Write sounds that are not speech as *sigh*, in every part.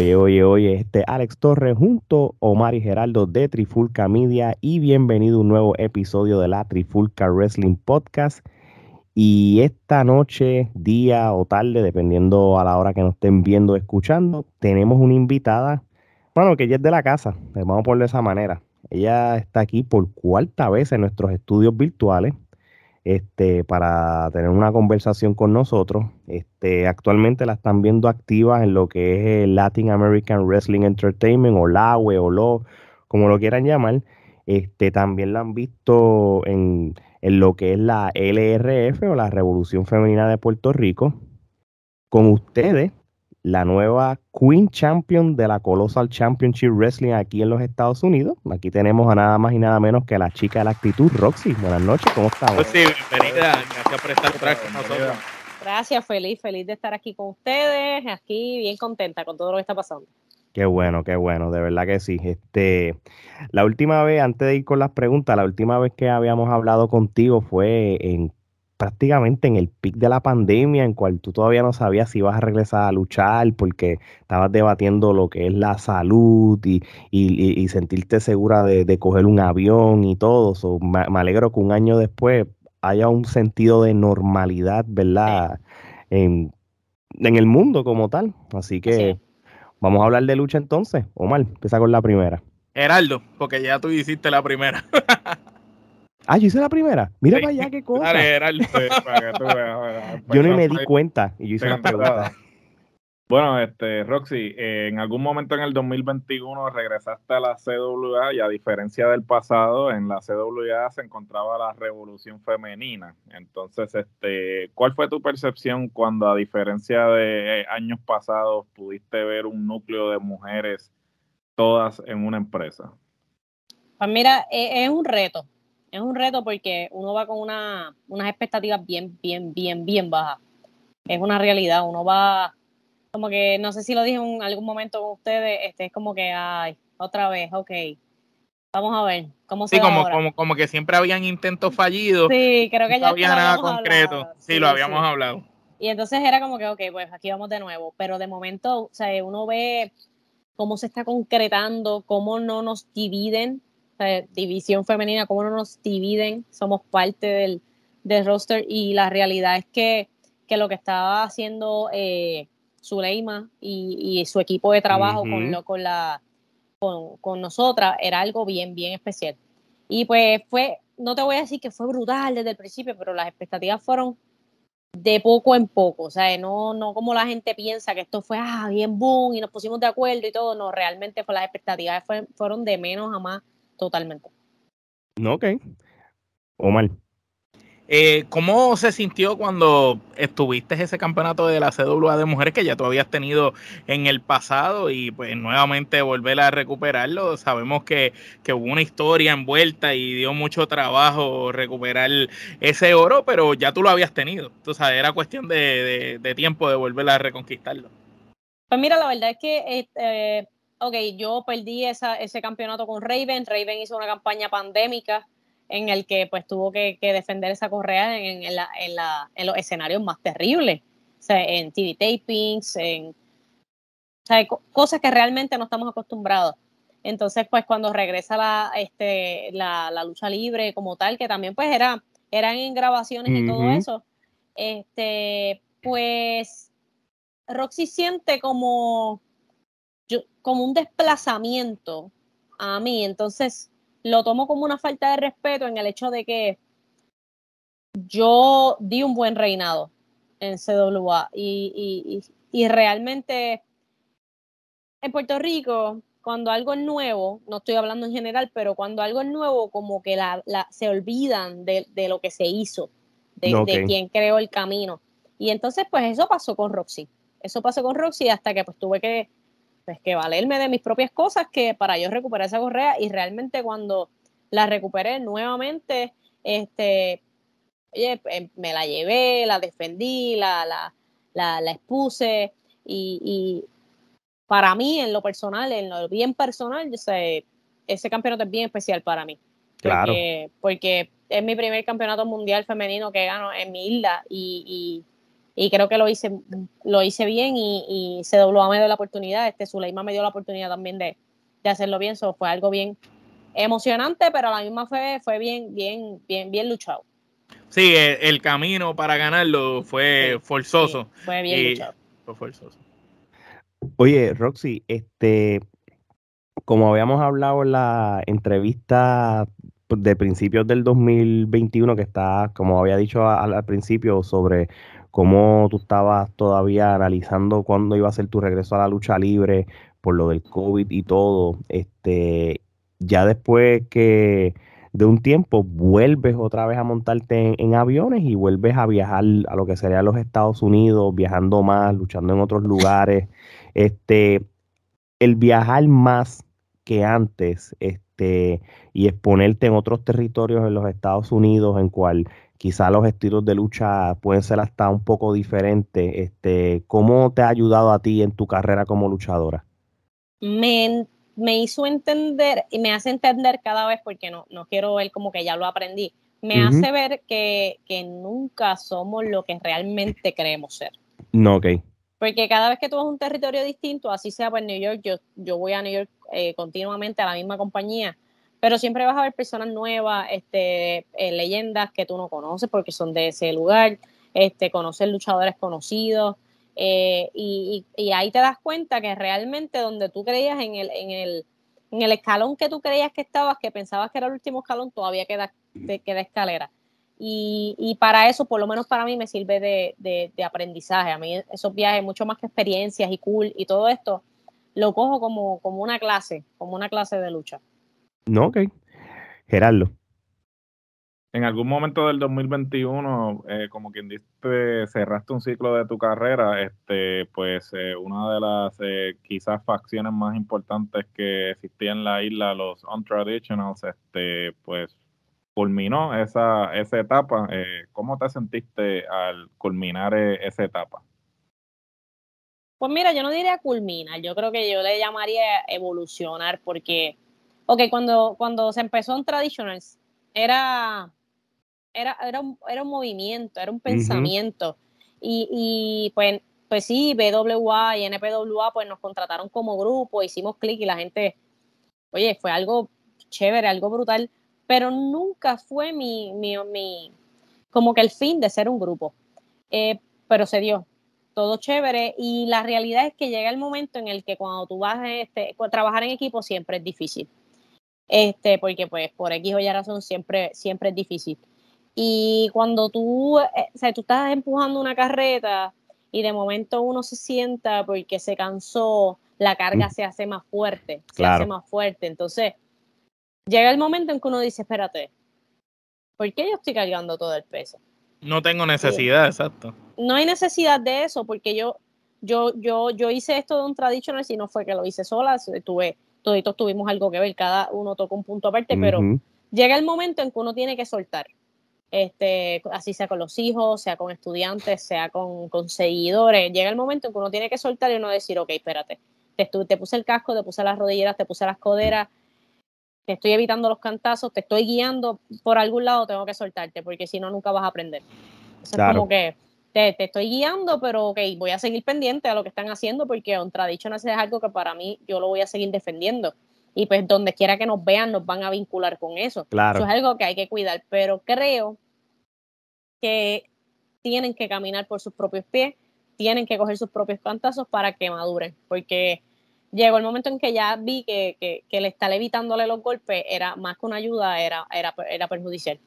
Oye, oye, oye, este Alex Torres junto a Omar y Geraldo de Trifulca Media y bienvenido a un nuevo episodio de la Trifulca Wrestling Podcast. Y esta noche, día o tarde, dependiendo a la hora que nos estén viendo o escuchando, tenemos una invitada, bueno, que ella es de la casa, vamos a ponerlo de esa manera. Ella está aquí por cuarta vez en nuestros estudios virtuales este, para tener una conversación con nosotros. Este, actualmente la están viendo activa en lo que es Latin American Wrestling Entertainment o LAWE o LO, como lo quieran llamar. Este, también la han visto en, en lo que es la LRF o la Revolución Femenina de Puerto Rico. Con ustedes, la nueva Queen Champion de la Colossal Championship Wrestling aquí en los Estados Unidos. Aquí tenemos a nada más y nada menos que a la chica de la actitud, Roxy. Buenas noches, ¿cómo estás? Pues sí, bienvenida, gracias por estar con nosotros. Gracias, feliz, feliz de estar aquí con ustedes, aquí bien contenta con todo lo que está pasando. Qué bueno, qué bueno, de verdad que sí. Este, la última vez, antes de ir con las preguntas, la última vez que habíamos hablado contigo fue en prácticamente en el pic de la pandemia, en cual tú todavía no sabías si ibas a regresar a luchar porque estabas debatiendo lo que es la salud y, y, sentirte segura de, coger un avión y todo. me, alegro que un año después haya un sentido de normalidad, ¿verdad? En, en el mundo como tal. Así que vamos a hablar de lucha entonces. Omar, empieza con la primera. Heraldo, porque ya tú hiciste la primera. *laughs* Ah, yo hice la primera. Mira para allá qué cosa. yo no me di cuenta y yo hice la pregunta. Bueno, este, Roxy, eh, en algún momento en el 2021 regresaste a la CWA y a diferencia del pasado, en la CWA se encontraba la revolución femenina. Entonces, este, ¿cuál fue tu percepción cuando a diferencia de años pasados pudiste ver un núcleo de mujeres todas en una empresa? Pues mira, e, es un reto, es un reto porque uno va con una, unas expectativas bien, bien, bien, bien bajas. Es una realidad, uno va como que, no sé si lo dije en algún momento con ustedes, este es como que, ay, otra vez, ok, vamos a ver cómo se Sí, como, como, como que siempre habían intentos fallidos. Sí, creo que ya no había nada concreto. Sí, lo habíamos hablado. Y entonces era como que, ok, pues aquí vamos de nuevo. Pero de momento, o sea, uno ve cómo se está concretando, cómo no nos dividen división femenina, cómo no nos dividen, somos parte del, del roster. Y la realidad es que, que lo que estaba haciendo eh, Zuleima y, y, su equipo de trabajo con, lo, con, la, con, con nosotras era algo bien, bien especial. Y pues fue, no te voy a decir que fue brutal desde el principio, pero las expectativas fueron de poco en poco, o sea, no, no como la gente piensa que esto fue ah, bien boom y nos pusimos de acuerdo y todo, no, realmente fue, las expectativas fueron de menos a más totalmente. No, ok. Omar. Eh, ¿Cómo se sintió cuando estuviste ese campeonato de la CWA de mujeres que ya tú habías tenido en el pasado y pues nuevamente volver a recuperarlo? Sabemos que, que hubo una historia envuelta y dio mucho trabajo recuperar ese oro, pero ya tú lo habías tenido. Entonces era cuestión de, tiempo de volver a reconquistarlo. Pues mira, la verdad es que eh, ok, yo perdí esa, ese campeonato con Raven, Raven hizo una campaña pandémica en el que pues tuvo que, defender esa correa en, en, la, en, la, en, los escenarios más terribles, o sea, en TV tapings, en o sea, cosas que realmente no estamos acostumbrados. Entonces, pues cuando regresa la, este, la, la lucha libre como tal, que también pues era, eran en grabaciones y todo eso, este, pues Roxy siente como como un desplazamiento a mí, entonces lo tomo como una falta de respeto en el hecho de que yo di un buen reinado en CWA y, y, realmente en Puerto Rico, cuando algo es nuevo, no estoy hablando en general, pero cuando algo es nuevo, como que la, se olvidan de, lo que se hizo, de, de quién creó el camino. Y entonces, pues eso pasó con Roxy. Eso pasó con Roxy hasta que pues tuve que pues que valerme de mis propias cosas que para yo recuperar esa correa y realmente cuando la recuperé nuevamente, este, oye, em, me la llevé, la defendí, la, la, la, expuse y, para mí, en lo personal, en lo bien personal, yo sé, ese campeonato es bien especial para mí. Claro. Porque, es mi primer campeonato mundial femenino que gano en mi isla y, y creo que lo hice, lo hice bien y, y CWA me dio la oportunidad, este Zuleima me dio la oportunidad también de, de hacerlo bien, eso fue algo bien emocionante, pero a la misma fue, fue bien, bien, bien, bien luchado. Sí, el, camino para ganarlo fue forzoso. fue bien luchado. Fue forzoso. Oye, Roxy, este, como habíamos hablado en la entrevista de principios del 2021, que está, como había dicho al, principio, sobre cómo tú estabas todavía analizando cuándo iba a ser tu regreso a la lucha libre por lo del COVID y todo, este, ya después que de un tiempo vuelves otra vez a montarte en, aviones y vuelves a viajar a lo que sería los Estados Unidos, viajando más, luchando en otros lugares. Este, el viajar más que antes, este, y exponerte en otros territorios en los Estados Unidos, en cual quizá los estilos de lucha pueden ser hasta un poco diferentes. Este, ¿Cómo te ha ayudado a ti en tu carrera como luchadora? Me me hizo entender y me hace entender cada vez porque no, no quiero ver como que ya lo aprendí. Me hace ver que, nunca somos lo que realmente queremos ser. No, ok. Porque cada vez que tú vas a un territorio distinto, así sea pues New York, yo, yo voy a New York eh, continuamente a la misma compañía, pero siempre vas a ver personas nuevas, este, eh, leyendas que tú no conoces porque son de ese lugar, este, conocer luchadores conocidos, eh, y, ahí te das cuenta que realmente donde tú creías en el, en el, en el escalón que tú creías que estabas, que pensabas que era el último escalón, todavía queda, queda escalera. Y, para eso, por lo menos para mí, me sirve de, aprendizaje. A mí esos viajes, mucho más que experiencias y cool y todo esto, lo cojo como, como una clase, como una clase de lucha. No, ok. Gerardo en algún momento del 2021, eh, como quien dice, cerraste un ciclo de tu carrera, este, pues eh, una de las eh, quizás facciones más importantes que existía en la isla, los Untraditionals, este, pues culminó esa, esa etapa. ¿Cómo te sentiste al culminar esa etapa? Pues mira, yo no diría culminar, yo creo que yo le llamaría evolucionar porque, ok, cuando, cuando se empezó en Traditionals, era era, era, un, era un movimiento, era un pensamiento. y, y, pues, pues sí, BWA y NPWA pues nos contrataron como grupo, hicimos clic y la gente, oye, fue algo chévere, algo brutal, pero nunca fue mi, mi, mi como que el fin de ser un grupo. Eh, pero se dio, todo chévere y la realidad es que llega el momento en el que cuando tú vas este, trabajar en equipo siempre es difícil. Este, porque pues por X o Y razón siempre, siempre es difícil. Y cuando tú, eh, o sea, tú estás empujando una carreta y de momento uno se sienta porque se cansó, la carga mm. se hace más fuerte, se hace más fuerte. Entonces, llega el momento en que uno dice, espérate, ¿por qué yo estoy cargando todo el peso? No tengo necesidad, exacto. No hay necesidad de eso porque yo, yo, yo, yo hice esto de un traditional y no fue que lo hice sola, tuve, toditos tuvimos algo que ver, cada uno tocó un punto aparte, pero llega el momento en que uno tiene que soltar este, así sea con los hijos, sea con estudiantes, sea con, con, seguidores. Llega el momento en que uno tiene que soltar y uno decir, ok, espérate, te, te puse el casco, te puse las rodilleras, te puse las coderas, te estoy evitando los cantazos, te estoy guiando por algún lado, tengo que soltarte, porque si no, nunca vas a aprender. es como que te, te, estoy guiando, pero ok, voy a seguir pendiente a lo que están haciendo, porque un tradition es algo que para mí yo lo voy a seguir defendiendo y pues donde quiera que nos vean nos van a vincular con eso. Claro. Eso es algo que hay que cuidar, pero creo que tienen que caminar por sus propios pies, tienen que coger sus propios cantazos para que maduren, porque llegó el momento en que ya vi que, que, que le estar evitándole los golpes era más que una ayuda, era, era, era perjudicial.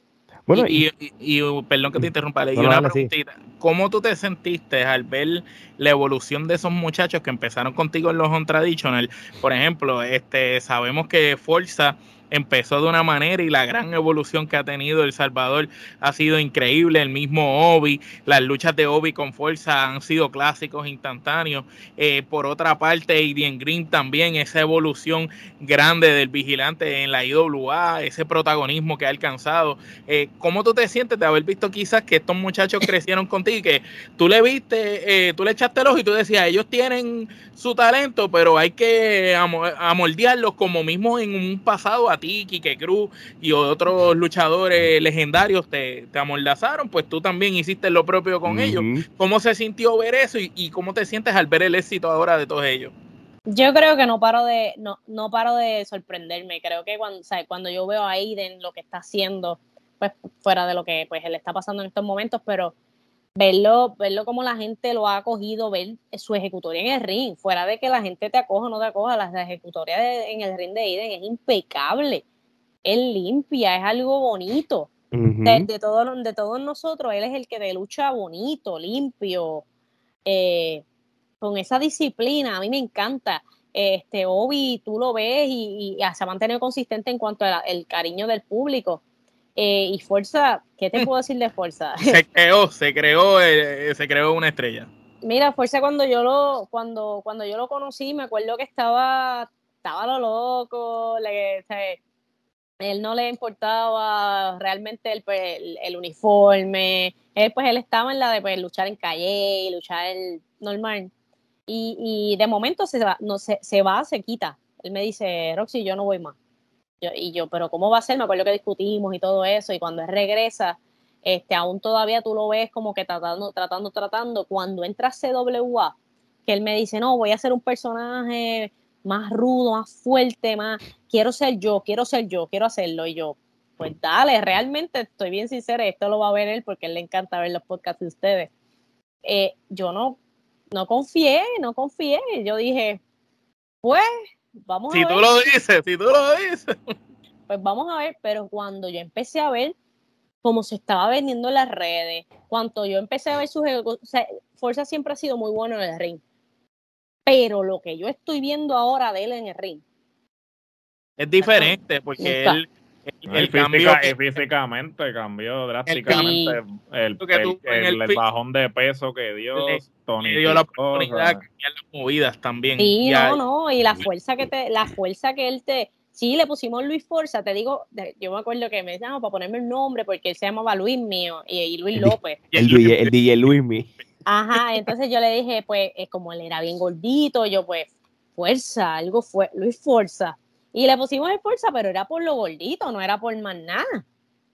Bueno, y, y, perdón que te interrumpa, le una preguntita. ¿Cómo tú te sentiste al ver la evolución de esos muchachos que empezaron contigo en los on traditional? Por ejemplo, este sabemos que Forza empezó de una manera y la gran evolución que ha tenido El Salvador ha sido increíble. El mismo Obi, las luchas de Obi con fuerza han sido clásicos instantáneos. Eh, por otra parte, Adrian Green también, esa evolución grande del vigilante en la IWA, ese protagonismo que ha alcanzado. Eh, ¿Cómo tú te sientes de haber visto quizás que estos muchachos *laughs* crecieron contigo y que tú le viste, eh, tú le echaste el ojo y tú decías, ellos tienen su talento, pero hay que amoldearlos como mismo en un pasado a ti, Kike Cruz y otros luchadores legendarios te, te amordazaron, pues tú también hiciste lo propio con ellos. ¿Cómo se sintió ver eso y, cómo te sientes al ver el éxito ahora de todos ellos? Yo creo que no paro de, no, no paro de sorprenderme. Creo que cuando, cuando yo veo a Aiden lo que está haciendo, pues fuera de lo que pues él está pasando en estos momentos, pero verlo, verlo como la gente lo ha acogido, ver su ejecutoria en el ring, fuera de que la gente te acoja o no te acoja, la ejecutoria en el ring de Iden es impecable, es limpia, es algo bonito. de, todo, de todos nosotros, él es el que te lucha bonito, limpio, eh, con esa disciplina, a mí me encanta. Este, Obi, tú lo ves y, se ha mantenido consistente en cuanto al cariño del público. Eh, y Fuerza, ¿qué te *laughs* puedo decir de Fuerza? Se *laughs* creó, se creó, eh, se creó una estrella. Mira, Fuerza cuando yo lo, cuando, cuando yo lo conocí, me acuerdo que estaba, estaba lo loco, le, él no le importaba realmente el, pues, el, uniforme, él pues él estaba en la de pues, luchar en calle, luchar el normal. Y, y de momento se va, no, se, se va, se quita. Él me dice, Roxy, yo no voy más y yo, pero ¿cómo va a ser? Me acuerdo que discutimos y todo eso, y cuando él regresa, este, aún todavía tú lo ves como que tratando, tratando, tratando. Cuando entra CWA, que él me dice, no, voy a ser un personaje más rudo, más fuerte, más, quiero ser yo, quiero ser yo, quiero hacerlo. Y yo, pues dale, realmente estoy bien sincera, esto lo va a ver él porque él le encanta ver los podcasts de ustedes. Eh, yo no, no confié, no confié. Yo dije, pues vamos si a ver. tú lo dices, si tú lo dices. Pues vamos a ver, pero cuando yo empecé a ver cómo se estaba vendiendo en las redes, cuando yo empecé a ver sus o sea, Fuerza siempre ha sido muy bueno en el ring. Pero lo que yo estoy viendo ahora de él en el ring es diferente, porque él el, físicamente cambió drásticamente el, el, bajón de peso que dio Tony dio la oportunidad de las movidas también. Sí no no y la fuerza que te la fuerza que él te sí le pusimos Luis Forza te digo yo me acuerdo que me decían para ponerme el nombre porque él se llamaba Luis mío y, Luis López el, el, *laughs* DJ Luis mío. Ajá entonces yo le dije pues como él era bien gordito yo pues fuerza algo fue Luis Forza y le pusimos fuerza, pero era por lo gordito, no era por más nada.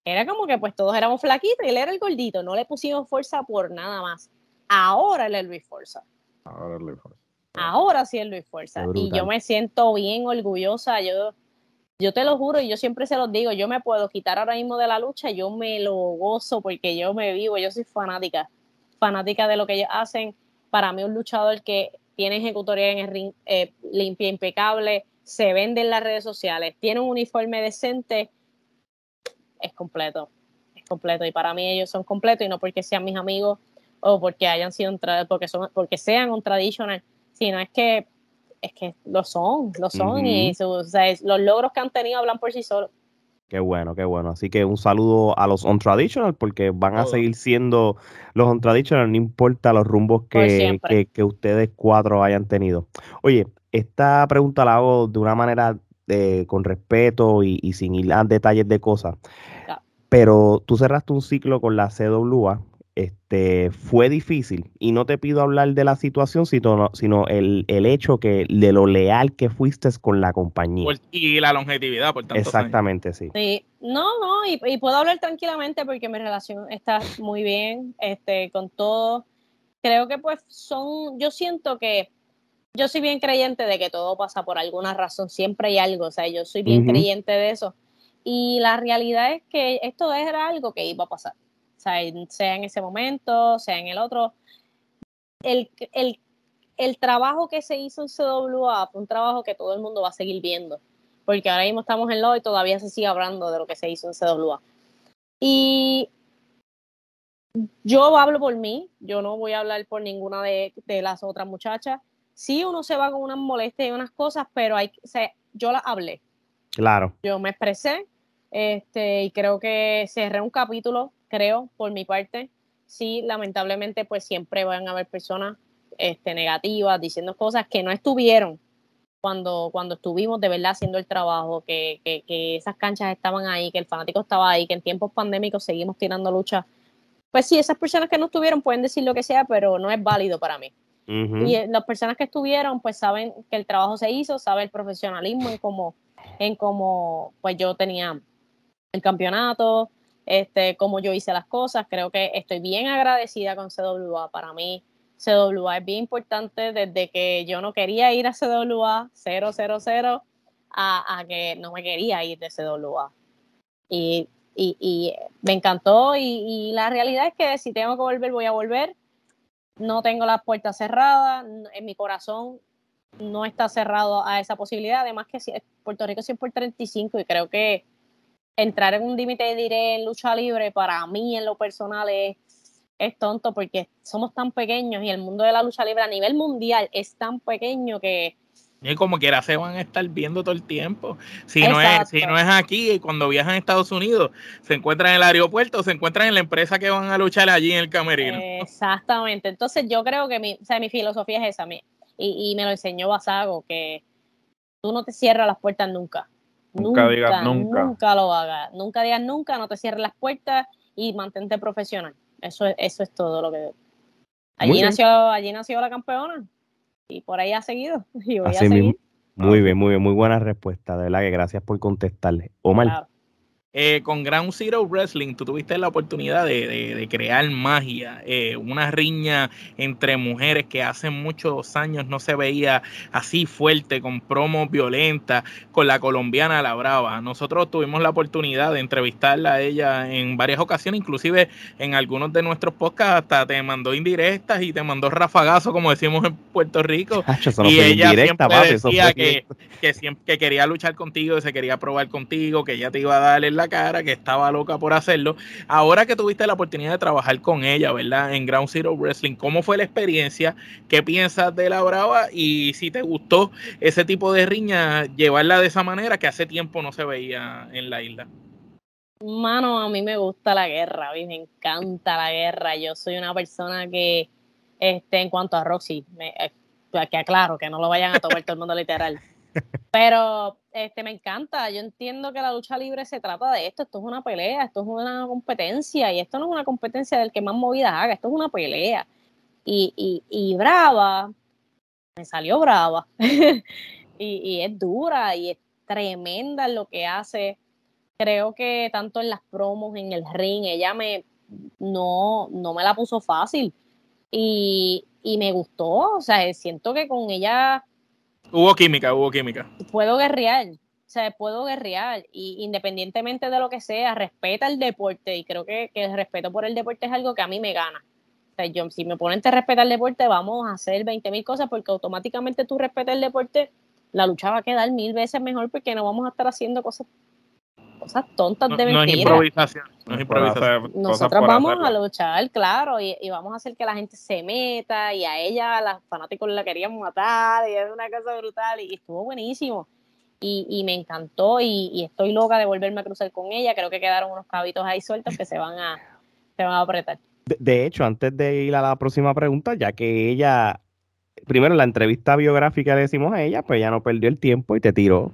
Era como que pues todos éramos flaquitos y él era el gordito, no le pusimos fuerza por nada más. Ahora él es Luis Fuerza. Ahora es Luis Fuerza. Ahora sí es Luis Fuerza. Y yo me siento bien orgullosa. Yo, yo te lo juro y yo siempre se los digo, yo me puedo quitar ahora mismo de la lucha, yo me lo gozo porque yo me vivo, yo soy fanática, fanática de lo que ellos hacen. Para mí un luchador que tiene ejecutoria en el ring eh, limpia, impecable, se vende en las redes sociales, tiene un uniforme decente, es completo, es completo. Y para mí ellos son completos y no porque sean mis amigos o porque hayan sido porque son porque sean un traditional, sino es que es que lo son, lo son y los logros que han tenido hablan por sí solos. Qué bueno, qué bueno. Así que un saludo a los on-traditional porque van a seguir siendo los on-traditional, no importa los rumbos que, que, que, ustedes cuatro hayan tenido. Oye, esta pregunta la hago de una manera de, con respeto y, sin ir a detalles de cosas. Pero tú cerraste un ciclo con la CWA. Este, fue difícil y no te pido hablar de la situación, sino, sino el, hecho que de lo leal que fuiste con la compañía. y la longevidad, por tanto. Exactamente, sí. sí. No, no, y, y, puedo hablar tranquilamente porque mi relación está muy bien este, con todo. Creo que pues son, yo siento que yo soy bien creyente de que todo pasa por alguna razón, siempre hay algo, o sea, yo soy bien creyente de eso. Y la realidad es que esto era algo que iba a pasar, o sea, sea en ese momento, sea en el otro. El, el, el trabajo que se hizo en CWA fue un trabajo que todo el mundo va a seguir viendo, porque ahora mismo estamos en lo y todavía se sigue hablando de lo que se hizo en CWA. Y yo hablo por mí, yo no voy a hablar por ninguna de, de las otras muchachas sí uno se va con unas molestias y unas cosas, pero hay, o sea, yo la hablé. Claro. Yo me expresé este, y creo que cerré un capítulo, creo, por mi parte. Sí, lamentablemente, pues siempre van a haber personas este, negativas diciendo cosas que no estuvieron cuando, cuando estuvimos de verdad haciendo el trabajo, que, que, que esas canchas estaban ahí, que el fanático estaba ahí, que en tiempos pandémicos seguimos tirando lucha. Pues sí, esas personas que no estuvieron pueden decir lo que sea, pero no es válido para mí. Y eh, las personas que estuvieron, pues saben que el trabajo se hizo, saben el profesionalismo y cómo, en cómo pues yo tenía el campeonato, este, cómo yo hice las cosas. Creo que estoy bien agradecida con CWA. Para mí, CWA es bien importante desde que yo no quería ir a CWA 000 a, a que no me quería ir de CWA. Y, y, y me encantó y, y, la realidad es que si tengo que volver, voy a volver. No tengo las puertas cerradas, en mi corazón no está cerrado a esa posibilidad. Además que Puerto Rico es por 35 y creo que entrar en un límite diré en lucha libre para mí en lo personal es, es tonto porque somos tan pequeños y el mundo de la lucha libre a nivel mundial es tan pequeño que y como quiera se van a estar viendo todo el tiempo. Si no, es, si no es aquí, cuando viajan a Estados Unidos, se encuentran en el aeropuerto, se encuentran en la empresa que van a luchar allí en el camerino. Exactamente. Entonces yo creo que mi, o sea, mi filosofía es esa. Mi, y, me lo enseñó Basago, que tú no te cierras las puertas nunca. Nunca, digas nunca. Nunca lo hagas. Nunca digas nunca, no te cierres las puertas y mantente profesional. Eso es, eso es todo lo que... Allí nació, allí nació la campeona y por ahí ha seguido. *laughs* Y voy a seguir. Muy bien, muy bien, muy buena respuesta, de verdad que gracias por contestarle. Omar. Eh, con Ground Zero Wrestling, tú tuviste la oportunidad de, crear magia, eh, una riña entre mujeres que hace muchos años no se veía así fuerte, con promos violentas, con la colombiana La Brava. Nosotros tuvimos la oportunidad de entrevistarla a ella en varias ocasiones, inclusive en algunos de nuestros podcasts hasta te mandó indirectas y te mandó rafagazo, como decimos en Puerto Rico. *laughs* y ella siempre decía que, que, siempre, que quería luchar contigo, que se quería probar contigo, que ella te iba a dar el cara, que estaba loca por hacerlo. Ahora que tuviste la oportunidad de trabajar con ella, ¿verdad? En Ground Zero Wrestling, ¿cómo fue la experiencia? ¿Qué piensas de la Brava? Y si te gustó ese tipo de riña, llevarla de esa manera que hace tiempo no se veía en la isla. Mano, a mí me gusta la guerra, a mí me encanta la guerra. Yo soy una persona que, este, en cuanto a Roxy, me, eh, que aclaro, que no lo vayan a tomar todo el mundo literal. *laughs* Pero este, me encanta. Yo entiendo que la lucha libre se trata de esto. Esto es una pelea, esto es una competencia. Y esto no es una competencia del que más movidas haga, esto es una pelea. Y, y, y brava, me salió brava. *laughs* y, y, es dura y es tremenda en lo que hace. Creo que tanto en las promos, en el ring, ella me no, no me la puso fácil. Y, y me gustó. O sea, siento que con ella Hubo química, hubo química. Puedo guerrear, o sea, puedo guerrear y independientemente de lo que sea, respeta el deporte y creo que, el respeto por el deporte es algo que a mí me gana. O sea, yo, si me ponen a respetar el deporte, vamos a hacer 20 mil cosas porque automáticamente tú respetas el deporte, la lucha va a quedar mil veces mejor porque no vamos a estar haciendo cosas cosas tontas de mentira. No es improvisación, no es improvisación. Nosotros vamos a luchar, claro, y, vamos a hacer que la gente se meta y a ella, las fanáticos la querían matar y es una cosa brutal y, estuvo buenísimo. Y, y me encantó y, estoy loca de volverme a cruzar con ella. Creo que quedaron unos cabitos ahí sueltos que se van a, se van a apretar. de hecho, antes de ir a la próxima pregunta, ya que ella primero la entrevista biográfica le decimos a ella, pues ella no perdió el tiempo y te tiró.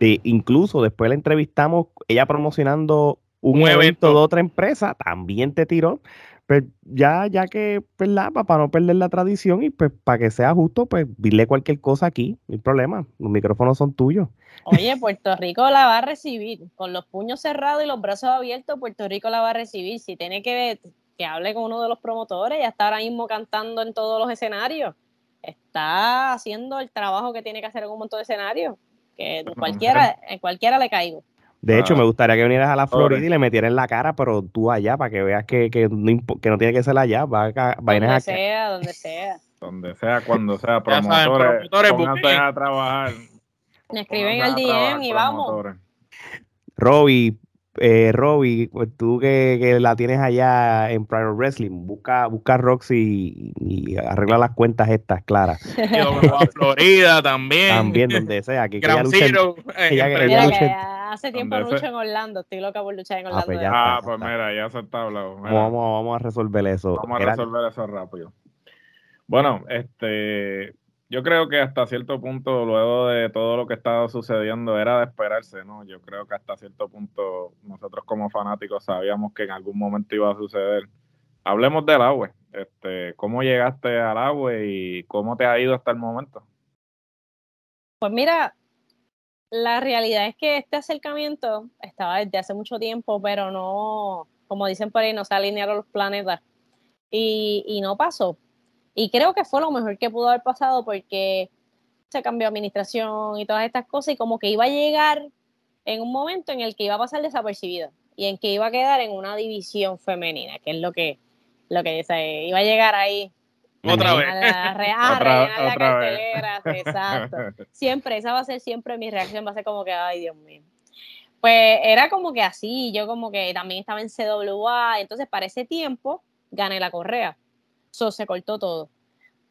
incluso después la entrevistamos, ella promocionando un, evento. de otra empresa, también te tiró. Pues ya, ya que, ¿verdad? Para no perder la tradición y pues para que sea justo, pues dile cualquier cosa aquí, no hay problema, los micrófonos son tuyos. Oye, Puerto Rico la va a recibir, con los puños cerrados y los brazos abiertos, Puerto Rico la va a recibir. Si tiene que, que hable con uno de los promotores, ya está ahora mismo cantando en todos los escenarios está haciendo el trabajo que tiene que hacer en un montón de escenarios, que en cualquiera, en cualquiera le caigo. De hecho, me gustaría que vinieras a la Florida y le metieras en la cara, pero tú allá, para que veas que, que, no, que no tiene que ser allá, va a, donde sea, donde sea. *laughs* Donde sea, cuando sea, promotores, promotores a trabajar. Me escriben al DM y vamos. Robbie, eh, Robbie, pues tú que, la tienes allá en Private Wrestling, busca, busca Roxy y, arregla las cuentas estas claras. a Florida también. También, donde *laughs* sea. Que, Ground Zero. Eh, hace tiempo lucho en Orlando, estoy loca por luchar en ah, pues Orlando. Ah, pues, mira, ya se está hablando. Vamos, vamos a resolver eso. Vamos a resolver eso rápido. Bueno, este yo creo que hasta cierto punto, luego de todo lo que estaba sucediendo, era de esperarse, ¿no? Yo creo que hasta cierto punto nosotros como fanáticos sabíamos que en algún momento iba a suceder. Hablemos del agua. Este, ¿Cómo llegaste al agua y cómo te ha ido hasta el momento? Pues mira, La realidad es que este acercamiento estaba desde hace mucho tiempo, pero no, como dicen por ahí, no se alinearon los planetas y, y no pasó. Y creo que fue lo mejor que pudo haber pasado porque se cambió administración y todas estas cosas y como que iba a llegar en un momento en el que iba a pasar desapercibida y en que iba a quedar en una división femenina, que es lo que, lo que dice, iba a llegar ahí. Otra vez. La *laughs* cartelera, *laughs* exacto. Siempre, esa va a ser siempre mi reacción, va a ser como que, ay, Dios mío. Pues era como que así, yo como que también estaba en CWA, entonces para ese tiempo gané la correa. So, se cortó todo.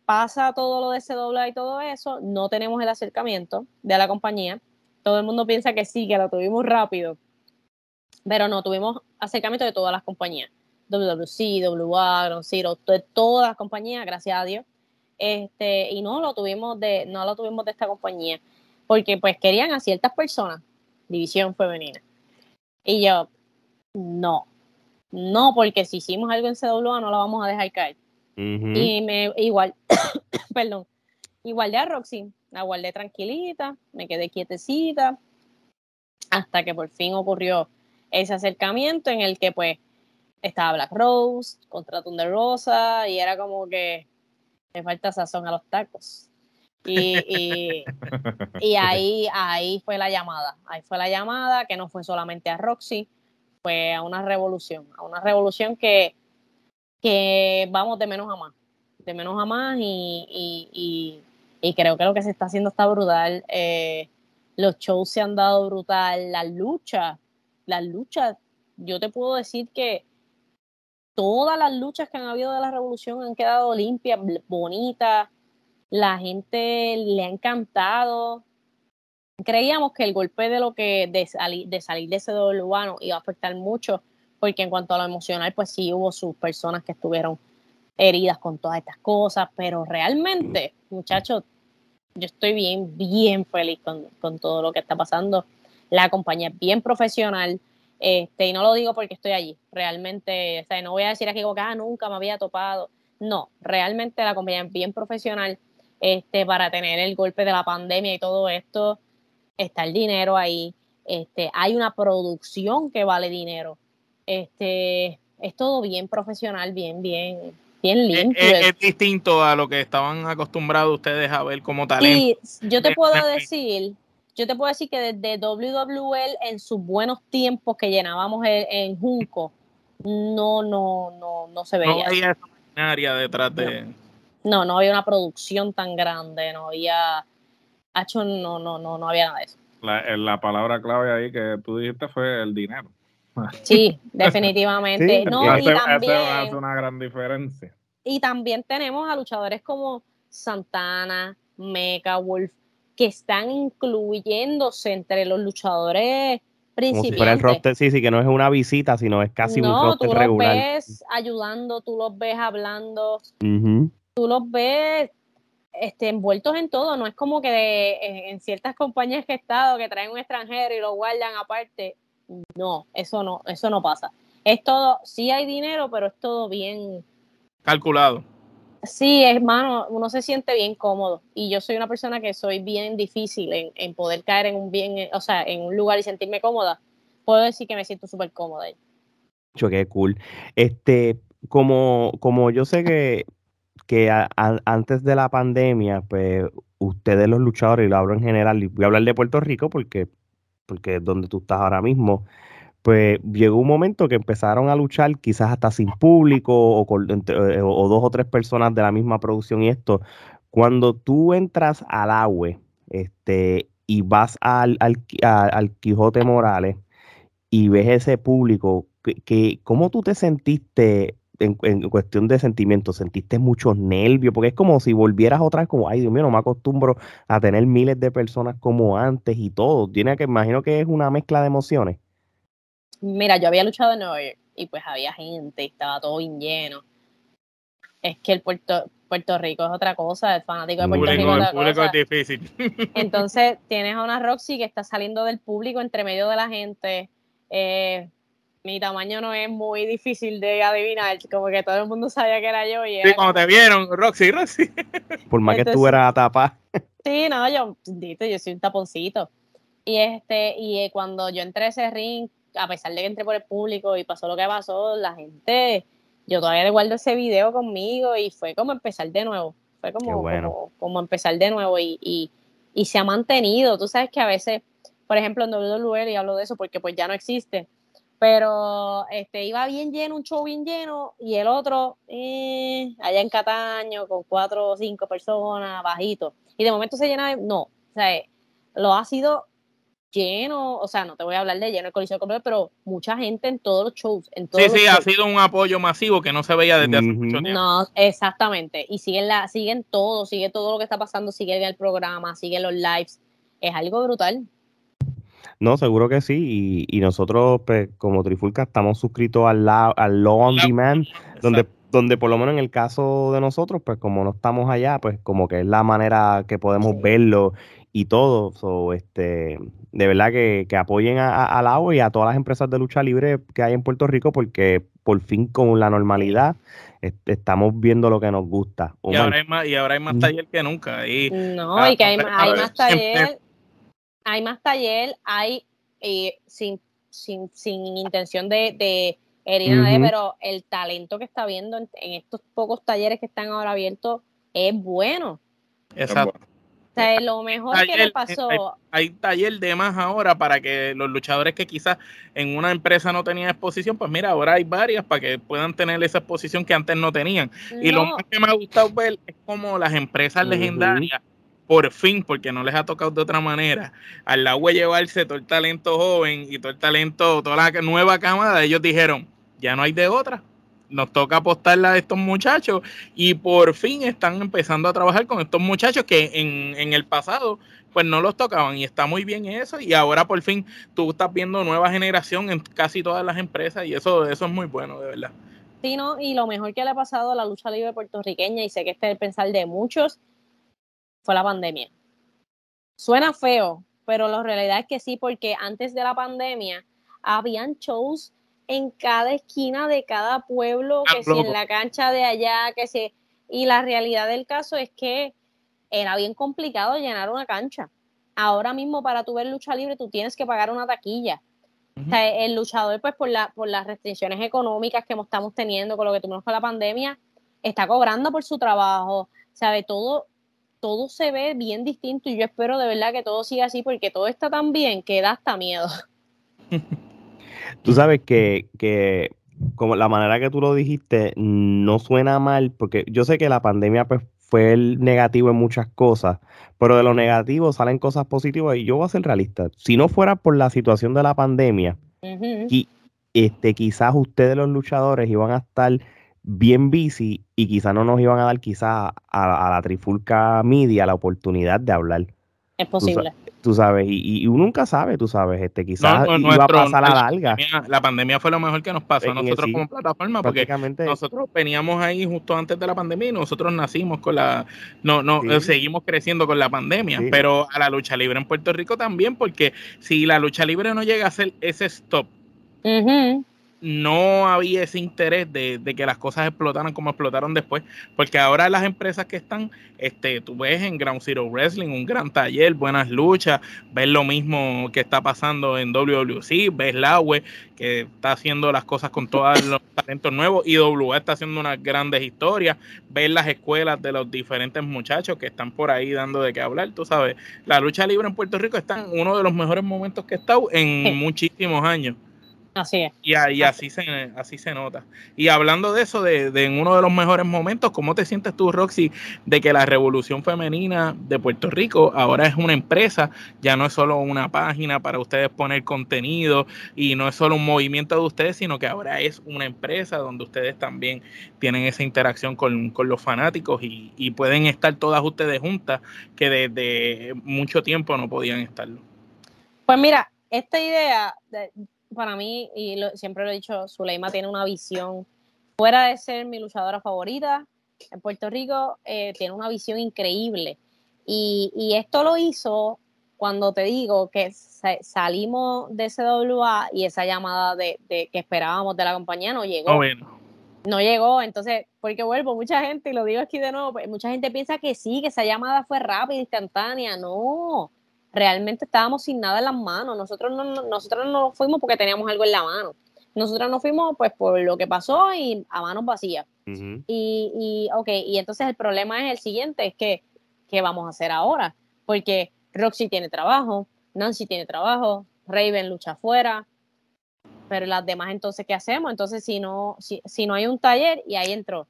Pasa todo lo de CWA y todo eso, no tenemos el acercamiento de la compañía. Todo el mundo piensa que sí, que lo tuvimos rápido, pero no, tuvimos acercamiento de todas las compañías. WWC, WA, Ground Zero, de todas las compañías, gracias a Dios. Este, y no lo tuvimos de, no lo tuvimos de esta compañía, porque pues querían a ciertas personas, división femenina. Y yo, no, no, porque si hicimos algo en CWA no lo vamos a dejar caer. Y me, igual, *coughs* perdón, igual de a Roxy, la guardé tranquilita, me quedé quietecita, hasta que por fin ocurrió ese acercamiento en el que pues estaba Black Rose contra Thunder Rosa y era como que me falta sazón a los tacos. Y, y, *laughs* ahí, ahí fue la llamada, ahí fue la llamada que no fue solamente a Roxy, fue a una revolución, a una revolución que, que vamos de menos a más, de menos a más y, y creo que lo que se está haciendo está brutal. Eh, los shows se han dado brutal, la lucha, las luchas, yo te puedo decir que todas las luchas que han habido de la revolución han quedado limpias, bonitas, la gente le ha encantado. Creíamos que el golpe de lo que de, de salir de ese doble urbano iba a afectar mucho, porque en cuanto a lo emocional, pues sí hubo sus personas que estuvieron heridas con todas estas cosas, pero realmente, muchachos, yo estoy bien, bien feliz con, con todo lo que está pasando. La compañía es bien profesional, este, y no lo digo porque estoy allí, realmente, o sea, no voy a decir aquí que ah, nunca me había topado, no, realmente la compañía es bien profesional, este, para tener el golpe de la pandemia y todo esto, está el dinero ahí, este, hay una producción que vale dinero, este, es todo bien profesional, bien, bien, bien limpio. Es, distinto a lo que estaban acostumbrados ustedes a ver como talento. Sí, yo te puedo decir yo te puedo decir que desde WWL en sus buenos tiempos que llenábamos en, Junco, no, no, no, no se veía. No había área detrás de. No, no había una producción tan grande, no había. Hecho, no, no, no, no había nada de eso. La, eh, la palabra clave ahí que tú dijiste fue el dinero. *laughs* Sí, definitivamente. no, hace, y también, hace una gran diferencia. Y también tenemos a luchadores como Santana, Mecha, Wolf, que están incluyéndose entre los luchadores principales. Como si el sí, sí, que no es una visita, sino es casi un roster tú regular. los ves ayudando, tú los ves hablando, tú los ves este, envueltos en todo, no es como que en, ciertas compañías que he estado que traen un extranjero y lo guardan aparte. No, eso no, eso no pasa. Es todo, sí hay dinero, pero es todo bien calculado. Sí, hermano, uno se siente bien cómodo y yo soy una persona que soy bien difícil en, poder caer en un bien, o sea, en un lugar y sentirme cómoda. Puedo decir que me siento súper cómoda. Qué cool. Este, como, como yo sé que, que antes de la pandemia, pues ustedes los luchadores, y lo hablo en general, y voy a hablar de Puerto Rico porque, porque es donde tú estás ahora mismo, pues llegó un momento que empezaron a luchar quizás hasta sin público o, eh, o, dos o tres personas de la misma producción y esto. Cuando tú entras al agua este, y vas al, al, Quijote Morales y ves ese público, que, ¿cómo tú te sentiste en, cuestión de sentimientos? ¿Sentiste muchos nervios? Porque es como si volvieras otra vez como, ay Dios mío, no me acostumbro a tener miles de personas como antes y todo. Tiene que, imagino que es una mezcla de emociones. Mira, yo había luchado en Nueva York y pues había gente, estaba todo bien lleno. Es que el Puerto, Puerto Rico es otra cosa, el fanático de Puerto Rico es otra cosa. es difícil. Entonces *laughs* tienes a una Roxy que está saliendo del público entre medio de la gente. Eh, mi tamaño no es muy difícil de adivinar, como que todo el mundo sabía que era yo. Y sí, cuando te vieron, Roxy, Roxy. *laughs* Por más que tú eras tapa. Sí, no, yo, yo soy un taponcito. Y este, y eh, cuando yo entré a ese ring, a pesar de que entré por el público y pasó lo que pasó, la gente, yo todavía guardo ese video conmigo y fue como empezar de nuevo. Fue como, como, empezar de nuevo y, y, y, se ha mantenido. Tú sabes que a veces, por ejemplo, en WWE, y hablo de eso porque pues ya no existe, pero este iba bien lleno, un show bien lleno, y el otro eh, allá en Cataño con cuatro o cinco personas, bajito. Y de momento se llena de. No, o sea, lo ha sido lleno, o sea, no te voy a hablar de lleno el coliseo completo, pero mucha gente en todos los shows. En todos sí, sí, ha sido un apoyo masivo que no se veía desde hace mucho tiempo. No, exactamente. Y siguen, la, siguen todo, sigue todo lo que está pasando, siguen el programa, siguen los lives. Es algo brutal. No, seguro que sí. Y, nosotros, pues, como Trifulca, estamos suscritos al, al Law on Demand, *laughs* donde, donde por lo menos en el caso de nosotros, pues como no estamos allá, pues como que es la manera que podemos verlo y todo. So, este, de verdad que, apoyen a, al agua y a todas las empresas de lucha libre que hay en Puerto Rico, porque por fin con la normalidad estamos viendo lo que nos gusta. Y ahora, hay más, y ahora hay más taller que nunca. Y, no, y que hay, hay más taller hay más taller, hay eh, sin, sin, sin, intención de, de herir pero el talento que está viendo en, estos pocos talleres que están ahora abiertos es bueno. Exacto. O sea, lo mejor que le pasó. Hay, taller de más ahora para que los luchadores que quizás en una empresa no tenían exposición, pues mira, ahora hay varias para que puedan tener esa exposición que antes no tenían. Y lo más que me ha gustado ver es como las empresas legendarias por fin, porque no les ha tocado de otra manera, al agua llevarse todo el talento joven y todo el talento, toda la nueva camada, ellos dijeron, ya no hay de otra, nos toca apostarle a estos muchachos y por fin están empezando a trabajar con estos muchachos que en, en, el pasado pues no los tocaban y está muy bien eso y ahora por fin tú estás viendo nueva generación en casi todas las empresas y eso, eso es muy bueno, de verdad. Sí, ¿no? y lo mejor que le ha pasado a la lucha libre puertorriqueña y sé que este es el pensar de muchos fue la pandemia. Suena feo, pero la realidad es que sí, porque antes de la pandemia habían shows en cada esquina de cada pueblo, que si en la cancha de allá, que si... Y la realidad del caso es que era bien complicado llenar una cancha. Ahora mismo para tu ver lucha libre tú tienes que pagar una taquilla. o sea, el luchador, pues por, la, por las restricciones económicas que estamos teniendo con lo que tuvimos con la pandemia, está cobrando por su trabajo. ¿Sabe? Todo, todo se ve bien distinto y yo espero de verdad que todo siga así porque todo está tan bien que da hasta miedo. *laughs* Tú sabes que, que como la manera que tú lo dijiste no suena mal porque yo sé que la pandemia pues, fue el negativo en muchas cosas, pero de lo negativo salen cosas positivas y yo voy a ser realista. Si no fuera por la situación de la pandemia, y, este, quizás ustedes los luchadores iban a estar bien busy y quizá no nos iban a dar quizá a, la Trifulca Media la oportunidad de hablar. Es posible. Tú, sabes, y, uno nunca sabe, tú sabes, este quizás iba a pasar a la larga. La pandemia, fue lo mejor que nos pasó a nosotros como plataforma, porque nosotros veníamos ahí justo antes de la pandemia y nosotros nacimos con la, no, no, seguimos creciendo con la pandemia, pero a la lucha libre en Puerto Rico también, porque si la lucha libre no llega a ser ese stop, no había ese interés de, que las cosas explotaran como explotaron después, porque ahora las empresas que están, este, tú ves en Ground Zero Wrestling un gran taller, buenas luchas, ves lo mismo que está pasando en WWC, ves la web que está haciendo las cosas con todos los talentos nuevos, y WA está haciendo unas grandes historias, ves las escuelas de los diferentes muchachos que están por ahí dando de qué hablar, tú sabes, la lucha libre en Puerto Rico está en uno de los mejores momentos que ha estado en *laughs* muchísimos años. Así es. Y, así, se, así se nota. Y hablando de eso, de, en uno de los mejores momentos, ¿cómo te sientes tú, Roxy, de que la revolución femenina de Puerto Rico ahora es una empresa, ya no es solo una página para ustedes poner contenido y no es solo un movimiento de ustedes, sino que ahora es una empresa donde ustedes también tienen esa interacción con, los fanáticos y, y pueden estar todas ustedes juntas que desde mucho tiempo no podían estarlo? Pues mira, esta idea, para mí, y siempre lo he dicho, Zuleima tiene una visión, fuera de ser mi luchadora favorita en Puerto Rico, eh, tiene una visión increíble. Y, esto lo hizo cuando te digo que salimos de CWA y esa llamada de, que esperábamos de la compañía no llegó. Oh, no llegó, entonces, porque vuelvo, mucha gente, y lo digo aquí de nuevo, pues, mucha gente piensa que sí, que esa llamada fue rápida, instantánea. No, realmente estábamos sin nada en las manos. Nosotros no, nosotros no fuimos porque teníamos algo en la mano. Nosotros nos fuimos pues por lo que pasó y a manos vacías. y, y, ok, y entonces el problema es el siguiente, es que, ¿qué vamos a hacer ahora? Porque Roxy tiene trabajo, Nancy tiene trabajo, Raven lucha afuera, pero las demás entonces, ¿qué hacemos? Entonces, si no, si, si no hay un taller, y ahí entró,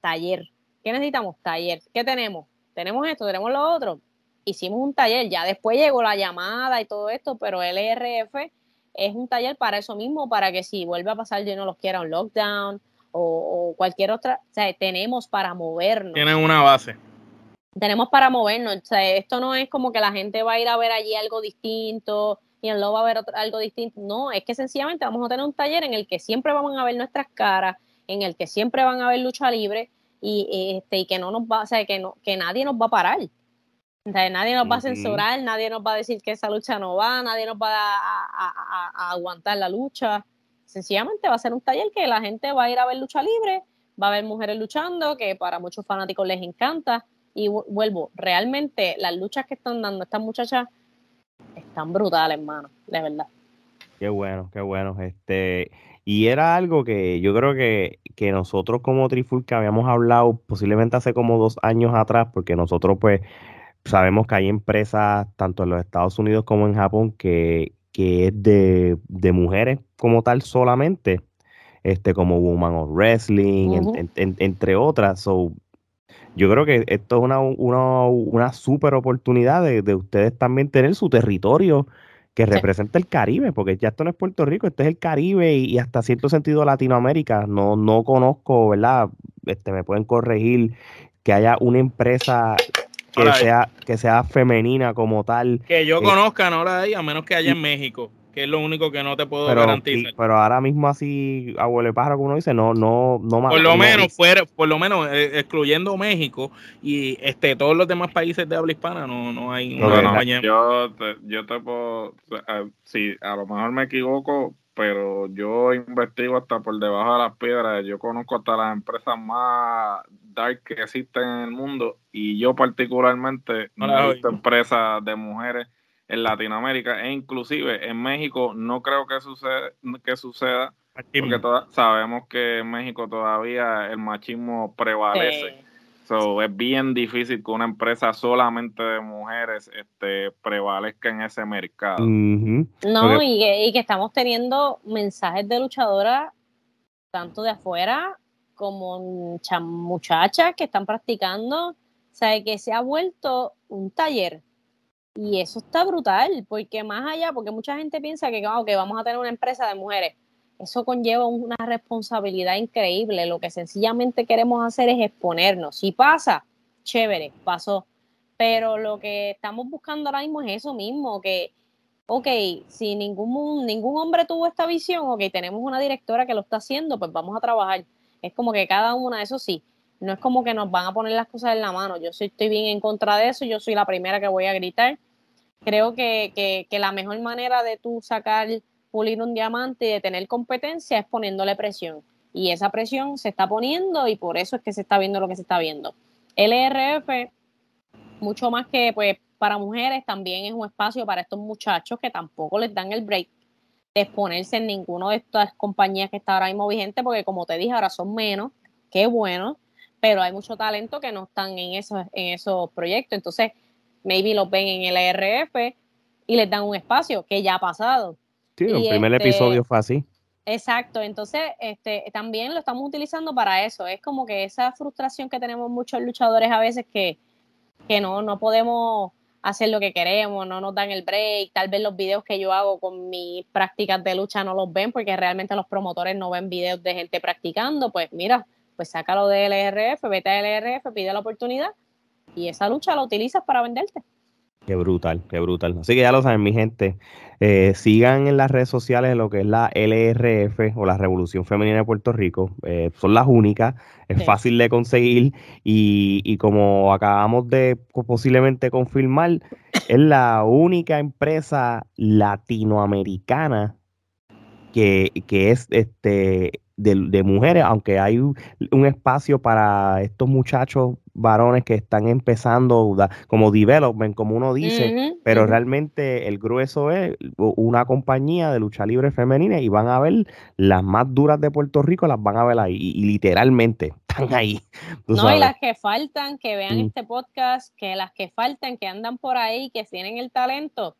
taller. ¿Qué necesitamos? Taller. ¿Qué tenemos? Tenemos esto, tenemos lo otro. Hicimos un taller, ya después llegó la llamada y todo esto, pero LRF es un taller para eso mismo, para que si vuelve a pasar, yo no los quiera un lockdown o, cualquier otra, o sea, tenemos para movernos. Tienen una base. Tenemos para movernos, o sea, esto no es como que la gente va a ir a ver allí algo distinto y en lo va a ver algo distinto, no, es que sencillamente vamos a tener un taller en el que siempre vamos a ver nuestras caras, en el que siempre van a ver lucha libre y, este, y que no nos va, o sea, que, no, que nadie nos va a parar nadie nos va a censurar, nadie nos va a decir que esa lucha no va, nadie nos va a, aguantar la lucha. Sencillamente va a ser un taller que la gente va a ir a ver lucha libre, va a ver mujeres luchando, que para muchos fanáticos les encanta. Y vuelvo, realmente las luchas que están dando estas muchachas están brutales, hermano, de verdad. Qué bueno, qué bueno. Este, y era algo que yo creo que, que nosotros como Trifulca habíamos hablado posiblemente hace como dos años atrás, porque nosotros pues sabemos que hay empresas, tanto en los Estados Unidos como en Japón, que, es de, mujeres como tal solamente, este, como Woman of Wrestling, entre otras. So, yo creo que esto es una, una, una super oportunidad de, ustedes también tener su territorio que representa el Caribe, porque ya esto no es Puerto Rico, esto es el Caribe y, hasta cierto sentido Latinoamérica. No, no conozco, ¿verdad? Este, me pueden corregir que haya una empresa que sea, que sea femenina como tal. Que yo eh, conozca, no la hay, a menos que haya en México, que es lo único que no te puedo garantizar. pero ahora mismo así, abuelo pájaro, como uno dice, no, no, no más. Por lo menos, fuera, por lo menos, eh, excluyendo México y este todos los demás países de habla hispana, no, no hay Yo te, yo te puedo, si a lo mejor me equivoco, pero yo investigo hasta por debajo de las piedras. Yo conozco hasta las empresas más dark que existen en el mundo y yo particularmente no he visto empresas de mujeres en Latinoamérica e inclusive en México no creo que suceda, que suceda porque sabemos que en México todavía el machismo prevalece. So, es bien difícil que una empresa solamente de mujeres este, prevalezca en ese mercado. No, y, que, estamos teniendo mensajes de luchadoras tanto de afuera como muchachas que están practicando. O sea, que se ha vuelto un taller. Y eso está brutal, porque más allá, porque mucha gente piensa que, que vamos a tener una empresa de mujeres eso conlleva una responsabilidad increíble. Lo que sencillamente queremos hacer es exponernos. Si pasa, chévere, pasó. Pero lo que estamos buscando ahora mismo es eso mismo, que, ok, si ningún, ningún hombre tuvo esta visión, ok, tenemos una directora que lo está haciendo, pues vamos a trabajar. Es como que cada una, eso sí, no es como que nos van a poner las cosas en la mano. Yo sí estoy bien en contra de eso, yo soy la primera que voy a gritar. Creo que, que, que la mejor manera de tú sacar pulir un diamante y de tener competencia es poniéndole presión. Y esa presión se está poniendo y por eso es que se está viendo lo que se está viendo. LRF, mucho más que pues para mujeres, también es un espacio para estos muchachos que tampoco les dan el break de exponerse en ninguna de estas compañías que está ahora mismo vigente, porque como te dije, ahora son menos, qué bueno, pero hay mucho talento que no están en esos, en esos proyectos. Entonces, maybe los ven en el LRF y les dan un espacio que ya ha pasado. Sí, el primer este episodio fue así. Exacto, entonces este, también lo estamos utilizando para eso. Es como que esa frustración que tenemos muchos luchadores a veces que, que no, no podemos hacer lo que queremos, no nos dan el break, tal vez los videos que yo hago con mis prácticas de lucha no los ven porque realmente los promotores no ven videos de gente practicando, pues mira, pues sácalo de LRF, vete a LRF, pide la oportunidad y esa lucha la utilizas para venderte. Qué brutal, qué brutal. Así que ya lo saben, mi gente. Eh, sigan en las redes sociales lo que es la LRF o la Revolución Femenina de Puerto Rico. Eh, son las únicas, es fácil de conseguir y, como acabamos de posiblemente confirmar, es la única empresa latinoamericana que, que es este de, mujeres, aunque hay un, espacio para estos muchachos varones que están empezando como development, como uno dice, pero realmente el grueso es una compañía de lucha libre femenina y van a ver las más duras de Puerto Rico, las van a ver ahí, y, literalmente están ahí. *laughs* No, y las que faltan, que vean mm. este podcast, que las que faltan, que andan por ahí, que tienen el talento,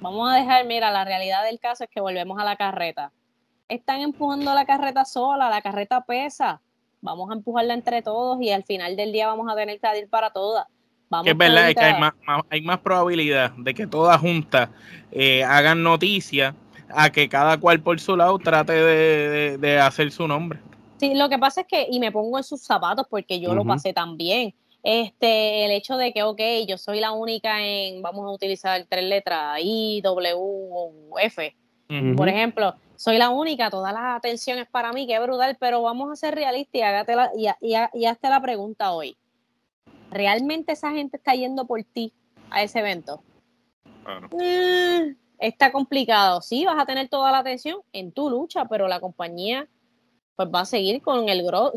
vamos a dejar, mira, la realidad del caso es que volvemos a la carreta. Están empujando la carreta sola, la carreta pesa vamos a empujarla entre todos y al final del día vamos a tener que ir para todas. Vamos es verdad, es que hay más, hay más probabilidad de que todas juntas eh, hagan noticia a que cada cual por su lado trate de, hacer su nombre. Sí, lo que pasa es que, y me pongo en sus zapatos porque yo lo pasé también, este, el hecho de que, ok, yo soy la única en, vamos a utilizar tres letras, I, W o F, por ejemplo, soy la única, toda la atención es para mí, qué brutal, pero vamos a ser realistas y, y, y, hazte la pregunta hoy. ¿Realmente esa gente está yendo por ti a ese evento? Mm, está complicado. Sí, vas a tener toda la atención en tu lucha, pero la compañía pues va a seguir con el gro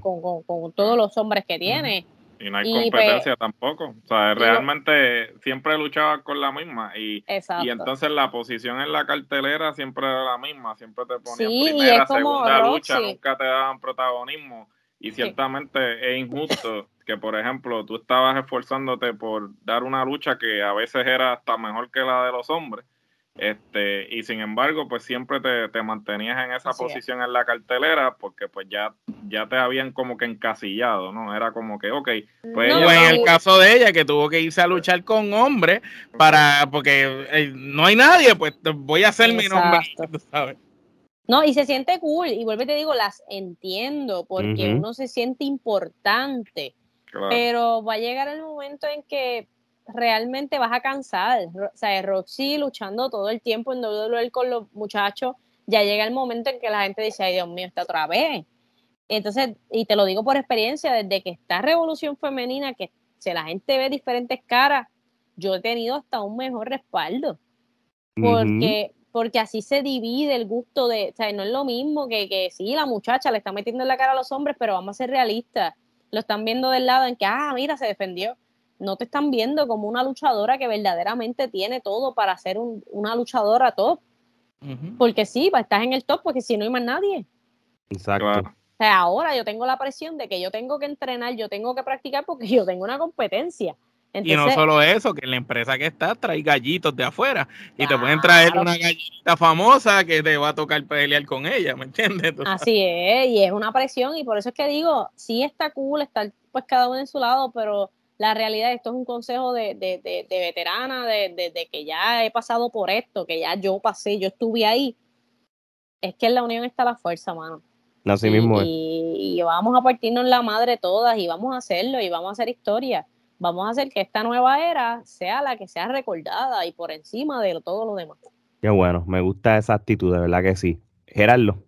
con, con, todos los hombres que tiene. Y no hay pues, competencia tampoco. O sea, realmente siempre luchaba con la misma. Y, y entonces la posición en la cartelera siempre era la misma. Siempre te ponían primera, segunda lucha, nunca te daban protagonismo. Y ciertamente es injusto que, por ejemplo, tú estabas esforzándote por dar una lucha que a veces era hasta mejor que la de los hombres este, y sin embargo, pues siempre te, mantenías en esa posición en la cartelera porque pues ya, ya te habían como que encasillado, ¿no? Era como que, ok, pues en el caso de ella que tuvo que irse a luchar con hombres para, porque eh, no hay nadie, pues voy a hacer mi nombre, *laughs* ¿sabes? No, y se siente cool, y vuelve te digo, las entiendo, porque uno se siente importante, pero va a llegar el momento en que realmente vas a cansar. O sea, Roxy luchando todo el tiempo en WWE con los muchachos, ya llega el momento en que la gente dice, ay Dios mío, está otra vez. Entonces, y te lo digo por experiencia, desde que está Revolución Femenina, que se la gente ve diferentes caras, yo he tenido hasta un mejor respaldo. Porque, porque así se divide el gusto de, o sea, no es lo mismo que, que sí, la muchacha le está metiendo en la cara a los hombres, pero vamos a ser realistas. Lo están viendo del lado en que, ah, mira, se defendió no te están viendo como una luchadora que verdaderamente tiene todo para ser una luchadora top. Porque sí, estás en el top porque si no hay más nadie. Exacto. O sea, ahora yo tengo la presión de que yo tengo que entrenar, yo tengo que practicar porque yo tengo una competencia. y no solo eso, que la empresa que está trae gallitos de afuera y te pueden traer una gallita famosa que te va a tocar pelear con ella, ¿me entiendes? *laughs* Así es, y es una presión y por eso es que digo, sí está cool estar pues cada uno en su lado, pero la realidad, esto es un consejo de, de, de, de veterana, de, que ya he pasado por esto, que ya yo pasé, yo estuve ahí. Es que en la unión está la fuerza, mano. Así mismo y, vamos a partirnos la madre todas y vamos a hacerlo y vamos a hacer historia. Vamos a hacer que esta nueva era sea la que sea recordada y por encima de todo lo demás. Qué bueno, me gusta esa actitud, de verdad que sí. Gerardo.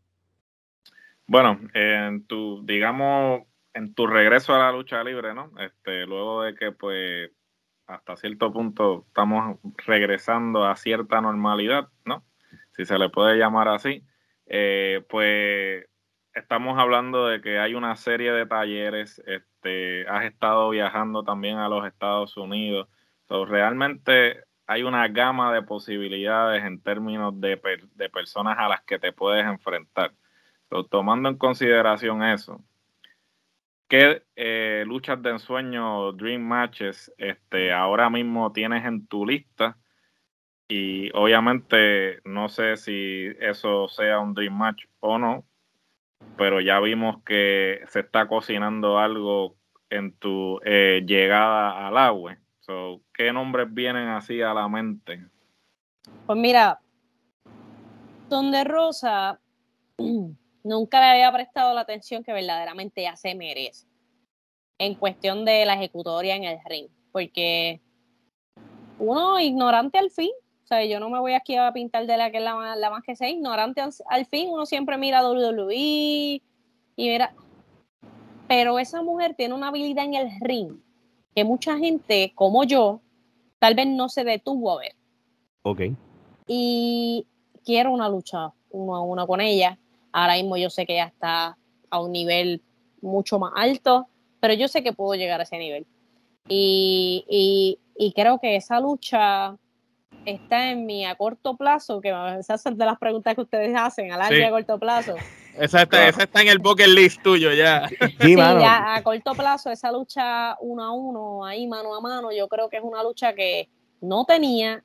Bueno, en tu, digamos, en tu regreso a la lucha libre, ¿no? Este, luego de que, pues, hasta cierto punto estamos regresando a cierta normalidad, ¿no? Si se le puede llamar así, eh, pues estamos hablando de que hay una serie de talleres, este, has estado viajando también a los Estados Unidos, so, realmente hay una gama de posibilidades en términos de, de personas a las que te puedes enfrentar. So, tomando en consideración eso, ¿Qué eh, luchas de ensueño, Dream Matches, este, ahora mismo tienes en tu lista? Y obviamente no sé si eso sea un Dream Match o no, pero ya vimos que se está cocinando algo en tu eh, llegada al agua. So, ¿Qué nombres vienen así a la mente? Pues mira, Donde Rosa *clears throat* nunca le había prestado la atención que verdaderamente ya se merece en cuestión de la ejecutoria en el ring, porque uno ignorante al fin, o sea, yo no me voy aquí a pintar de la que es la, más que sea ignorante al, fin, uno siempre mira WWE y mira, pero esa mujer tiene una habilidad en el ring que mucha gente, como yo, tal vez no se detuvo a ver. Ok. Y quiero una lucha uno a uno con ella. Ahora mismo yo sé que ella está a un nivel mucho más alto. pero yo sé que puedo llegar a ese nivel. Y, y, creo que esa lucha está en mi a corto plazo, que esas son de las preguntas que ustedes hacen, a largo y a corto plazo. Esa está, esa está en el bucket list tuyo ya. Sí, ya a corto plazo, esa lucha uno a uno, ahí mano a mano, yo creo que es una lucha que no tenía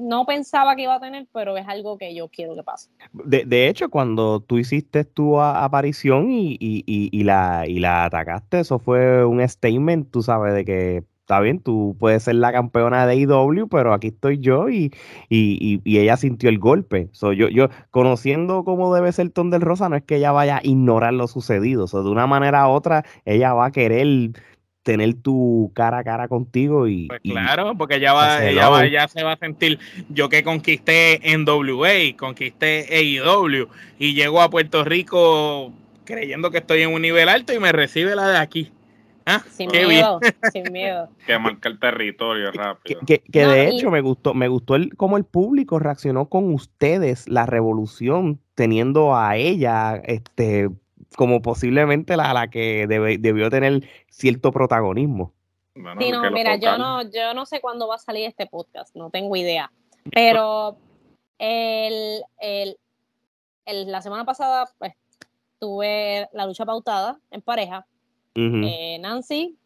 no, pensaba que iba a tener, pero es algo que yo quiero que pase. De, hecho, cuando tú hiciste tu aparición y, y, la, y la atacaste, eso fue un statement, tú sabes, de que está bien, tú puedes ser la campeona de IW, pero aquí estoy yo y, y, y ella sintió el golpe. So, yo, yo, conociendo cómo debe ser Tondel Rosa, no es que ella vaya a ignorar lo sucedido. So, de una manera u otra, ella va a querer tener tu cara a cara contigo y. Pues claro, porque ella va, ella ya se va a sentir. Yo que conquisté en WA, conquisté AEW y llego a Puerto Rico creyendo que estoy en un nivel alto y me recibe la de aquí. ¿Ah? Sin miedo, *laughs* sin miedo. Que marca el territorio rápido. Que, de hecho me gustó, me gustó el, cómo el público reaccionó con ustedes, la revolución, teniendo a ella, este, como posiblemente la, la que debió tener cierto protagonismo. sí, no, mira, yo no, yo no sé cuándo va a salir este podcast, no tengo idea. Pero el, el, la semana pasada, pues, tuve la lucha pautada en pareja. Eh, Nancy,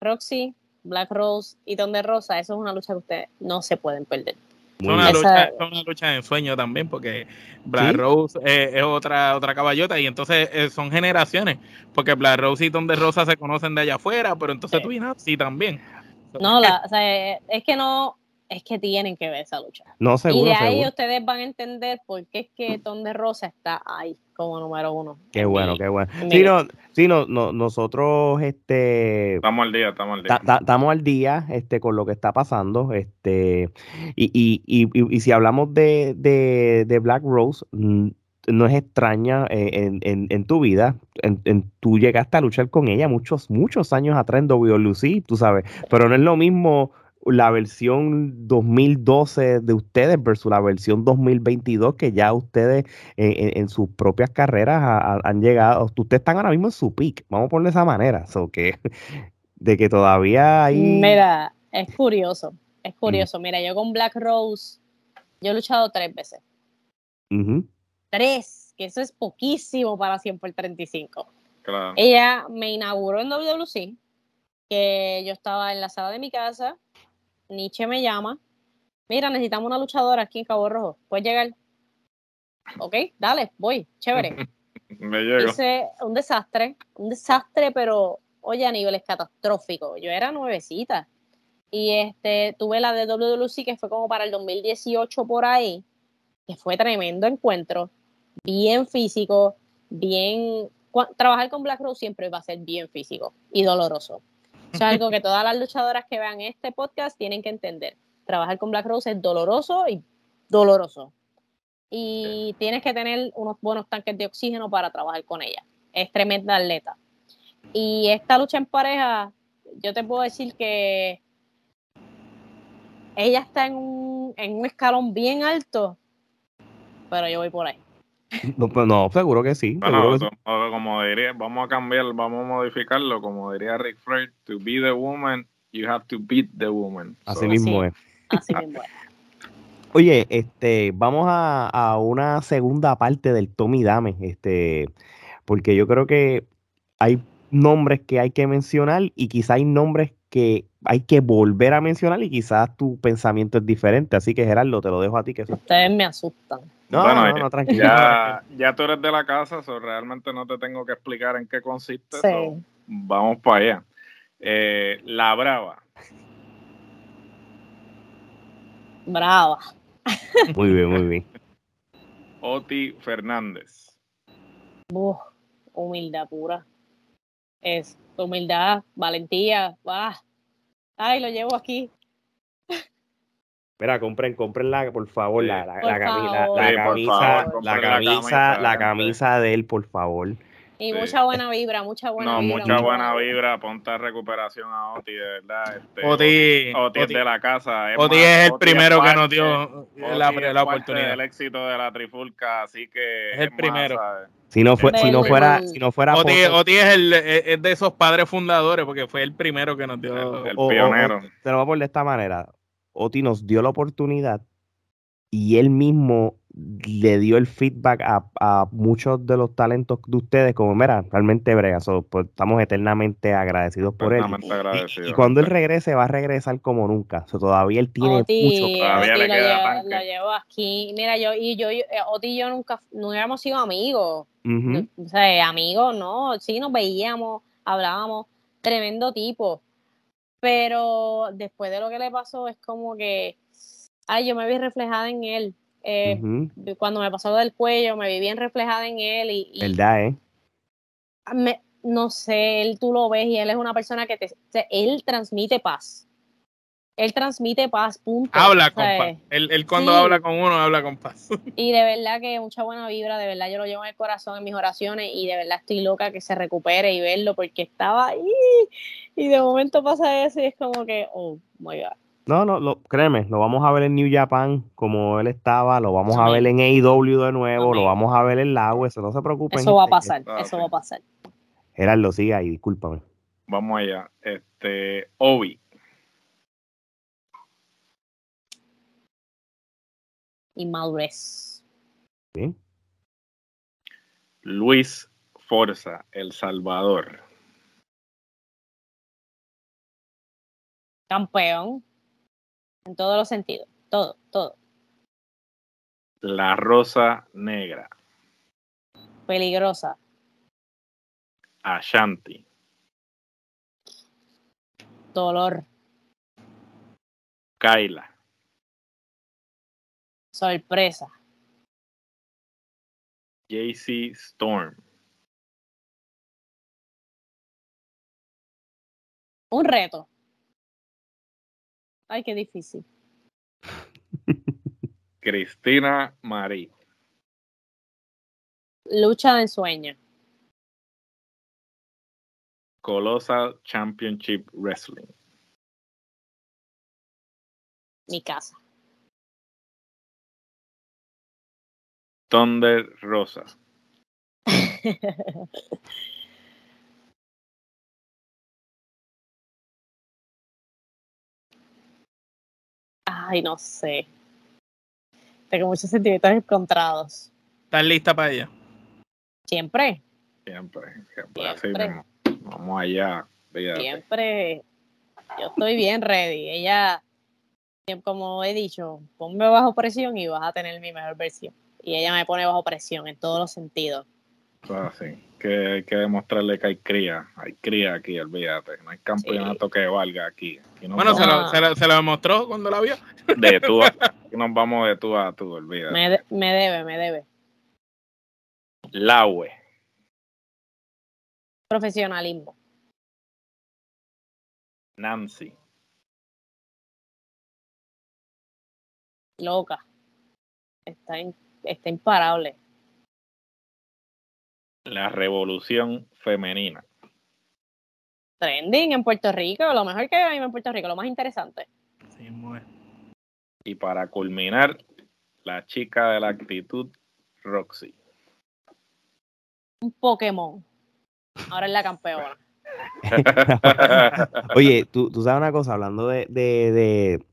Roxy, Black Rose y Donde Rosa, eso es una lucha que ustedes no se pueden perder. Es una, lucha, una lucha de ensueño también, porque Black Rose es otra otra caballota y entonces eh, son generaciones, porque Black Rose y Tom de Rosa se conocen de allá afuera, pero entonces tú y Nancy también. No, la, o sea, es que no, es que tienen que ver esa lucha. No, seguro, y de ahí ustedes van a entender por qué es que Tom de Rosa está ahí como número uno. Qué bueno, qué bueno. Sí, no, sí no, nosotros este estamos al día, estamos al día. Estamos al día este, con lo que está pasando. Este, y, y, y, y si hablamos de, de, de Black Rose, mm, no es extraña eh, en, en, en tu vida. En, en, tú llegaste a luchar con ella muchos, muchos años atrás en WWE, tú sabes, pero no es lo mismo la versión 2012 de ustedes versus la versión 2022 que ya ustedes en, sus propias carreras han llegado, ustedes están ahora mismo en su peak, vamos a ponerlo de esa manera, que, *laughs* de que todavía hay... Mira, es curioso, es curioso, mira, yo con Black Rose, yo he luchado tres veces. Tres, que eso es poquísimo para 100 por 35. Claro. Ella me inauguró en WWC, que yo estaba en la sala de mi casa, Nietzsche me llama, mira, necesitamos una luchadora aquí en Cabo Rojo, ¿puedes llegar? Ok, dale, voy, chévere. *laughs* me llego. Hice un desastre, un desastre, pero oye, a niveles catastróficos. Yo era nuevecita. Y este, tuve la de WWC que fue como para el 2018 por ahí, que fue tremendo encuentro, bien físico, bien... Trabajar con Black Rose siempre va a ser bien físico y doloroso. Es algo que todas las luchadoras que vean este podcast tienen que entender. Trabajar con Black Rose es doloroso y doloroso. Y tienes que tener unos buenos tanques de oxígeno para trabajar con ella. Es tremenda atleta. Y esta lucha en pareja, yo te puedo decir que ella está en un, en un escalón bien alto, pero yo voy por ahí. No, pues no, seguro que sí. Como diría, vamos a cambiar, vamos a modificarlo, como diría Rick Flair, to be the woman, you have to beat the woman. Así mismo es. Así mismo es. *laughs* Oye, este, vamos a, a, una segunda parte del Tommy Dame, este, porque yo creo que hay nombres que hay que mencionar y quizá hay nombres que hay que volver a mencionar y quizás tu pensamiento es diferente. Así que Gerardo, te lo dejo a ti. Que Ustedes me asustan. No, no, no, tranquilo. Ya, ya, tú eres de la casa, so realmente no te tengo que explicar en qué consiste. vamos para allá. Eh, la Brava. Brava. Muy bien, muy bien. Oti Fernández. humildad pura. Es humildad, valentía. Ay, lo llevo aquí. Mira, compren, comprenla, por favor, la, la, camisa, la, camisa, la camisa de él, por favor. Y mucha buena vibra, mucha buena no, vibra. mucha buena vibra, ponte a recuperación a Oti, de verdad. Este, Oti, Oti, es de la casa. Es Oti más, es el Oti primero es que nos dio Oti la, es la oportunidad. del éxito de la trifulca, así que Es el primero. Si no, fue, si no fuera, si no fuera Oti, Oti es, el, es es de esos padres fundadores porque fue el primero que nos dio. El- el o- pionero. o- te lo voy a poner de esta manera. Oti nos dio la oportunidad y él mismo le dio el feedback a, a muchos de los talentos de ustedes, como, mira, realmente brega, so, pues, estamos eternamente agradecidos por él. Eternamente Y, agradecido. y cuando él regrese, va a regresar como nunca. So, todavía él tiene Oti, mucho. Todavía Oti le lo, queda llevo, lo llevo aquí. Mira, yo y yo, yo- eh, Oti y yo nunca, no habíamos sido amigos. O sea, amigos, no, sí nos veíamos, hablábamos, tremendo tipo. Pero después de lo que le pasó, es como que, ay, yo me vi reflejada en él. Eh. Cuando me pasó del cuello, me vi bien reflejada en él y, y ¿Verdad, eh? me- no sé, él tú lo ves y él es una persona que te, o sea, él transmite paz. Él transmite paz, punto. Habla O con paz. Él, él cuando sí. habla con uno, habla con paz. *laughs* Y de verdad que mucha buena vibra, de verdad yo lo llevo en el corazón en mis oraciones y de verdad estoy loca que se recupere y verlo porque estaba ahí y de momento pasa eso y es como que, oh my god. No, no, lo, créeme, lo vamos a ver en New Japan como él estaba, lo vamos a ver en AEW de nuevo, lo vamos a ver en la eso no se preocupen. Eso va a pasar, Ah, eso va a pasar. Gerardo, siga ahí, discúlpame. Vamos allá. Este, Obi, Y madurez. ¿sí? Luis Forza, El Salvador. Campeón. En todos los sentidos. Todo, todo. La Rosa Negra. Peligrosa. Ashanti. Dolor. Kaila. Sorpresa. JC Storm. Un reto. Ay, qué difícil. *laughs* Cristina Marí. Lucha de ensueño. Colossal Championship Wrestling. Mi casa. Thunder Rosa. *laughs* Ay, no sé. Tengo muchos sentimientos encontrados. ¿Estás lista para ella? Siempre, Siempre, siempre. Así Siempre. Vamos allá. fíjate. siempre. Yo estoy bien ready. Ella, como he dicho, ponme bajo presión y vas a tener mi mejor versión. Y ella me pone bajo presión en todos los sentidos. Eso es así. Que hay que demostrarle que hay cría. Hay cría aquí, olvídate. No hay campeonato que valga aquí. Bueno, se lo, se, lo, se lo demostró cuando la vio. de tú a, aquí nos vamos de tú a tú, olvídate. Me, de- me debe, me debe. Laue. Profesionalismo. Nancy. Loca. Está, in- está imparable. La revolución femenina. Trending en Puerto Rico, lo mejor que hay en Puerto Rico, lo más interesante. Sí, muy- Y para culminar, la chica de la actitud, Roxy. Un Pokémon. Ahora es la campeona. *laughs* Oye, tú, tú sabes una cosa, hablando de, de, de,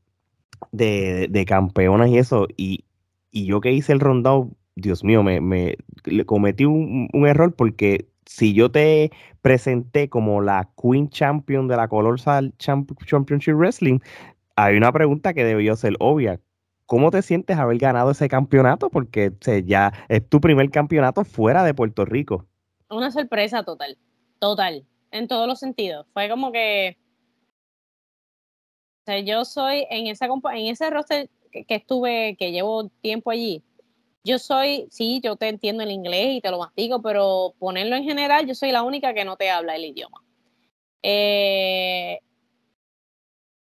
de, de campeonas y eso, y, y yo que hice el rondado, Dios mío, me, cometí un, un error porque si yo te presenté como la Queen Champion de la Colossal Champ- Championship Wrestling, hay una pregunta que debió ser obvia. ¿Cómo te sientes haber ganado ese campeonato? Porque o ya es tu primer campeonato fuera de Puerto Rico. Una sorpresa total. Total. En todos los sentidos. Fue como que. Yo soy en esa en ese roster que, que estuve, que llevo tiempo allí. Yo soy, sí, yo te entiendo el inglés y te lo mastico, pero ponerlo en general, yo soy la única que no te habla el idioma. Eh,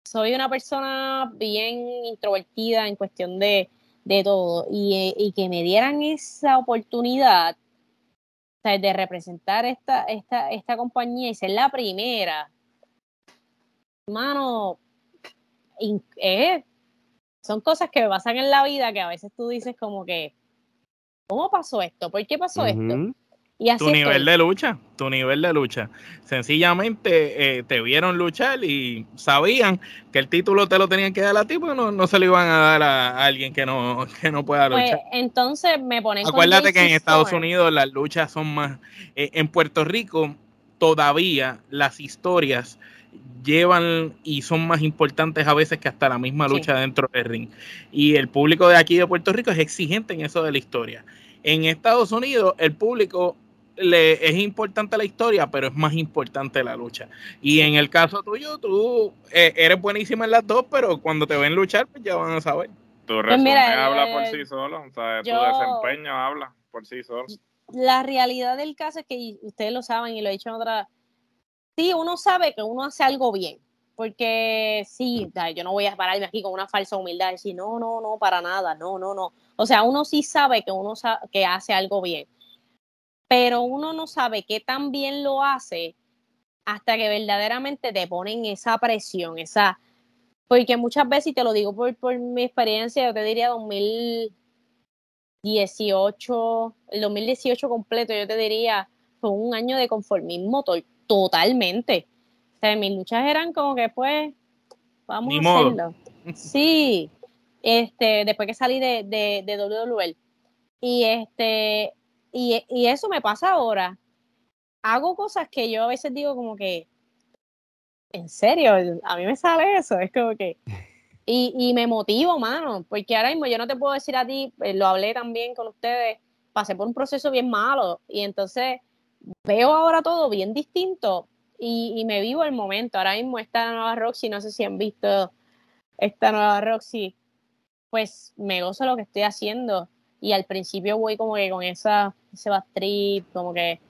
soy una persona bien introvertida en cuestión de, de todo y, eh, y que me dieran esa oportunidad, de representar esta, esta, esta compañía y ser la primera, mano, eh, son cosas que pasan en la vida que a veces tú dices como que, ¿cómo pasó esto? ¿Por qué pasó esto? Y así tu nivel de lucha, tu nivel de lucha. Sencillamente eh, te vieron luchar y sabían que el título te lo tenían que dar a ti, porque no, no se lo iban a dar a, alguien que no, que no pueda pues, luchar. entonces me ponen. Acuérdate que en Estados Unidos las luchas son más. Eh, en Puerto Rico todavía las historias llevan y son más importantes a veces que hasta la misma lucha dentro del ring. Y el público de aquí de Puerto Rico es exigente en eso de la historia. En Estados Unidos el público le es importante la historia, pero es más importante la lucha. Y en el caso tuyo, tú eh, eres buenísima en las dos, pero cuando te ven luchar, pues ya van a saber. Tu pues resumen habla por sí solo, o sea, tu desempeño habla por sí solo. La realidad del caso es que ustedes lo saben y lo he dicho en otra. Sí, uno sabe que uno hace algo bien, porque sí, yo no voy a pararme aquí con una falsa humildad y decir, no, no, no, para nada, no, no, no. O sea, uno sí sabe que uno que hace algo bien pero uno no sabe qué tan bien lo hace hasta que verdaderamente te ponen esa presión, esa, porque muchas veces, y te lo digo por, por mi experiencia, yo te diría 2018, el 2018 completo, yo te diría, fue un año de conformismo totalmente. O sea, mis luchas eran como que pues, vamos a hacerlo. Sí, este, después que salí de, de, de WWL. Y este, y, eso me pasa ahora. Hago cosas que yo a veces digo como que, en serio, a mí me sale eso, es como que... *laughs* Y, y me motivo, mano, porque ahora mismo yo no te puedo decir a ti, eh, lo hablé también con ustedes, pasé por un proceso bien malo y entonces veo ahora todo bien distinto y, me vivo el momento. Ahora mismo esta nueva Roxy, no sé si han visto esta nueva Roxy, pues me gozo lo que estoy haciendo y al principio voy como que con esa, ese bad trip, como que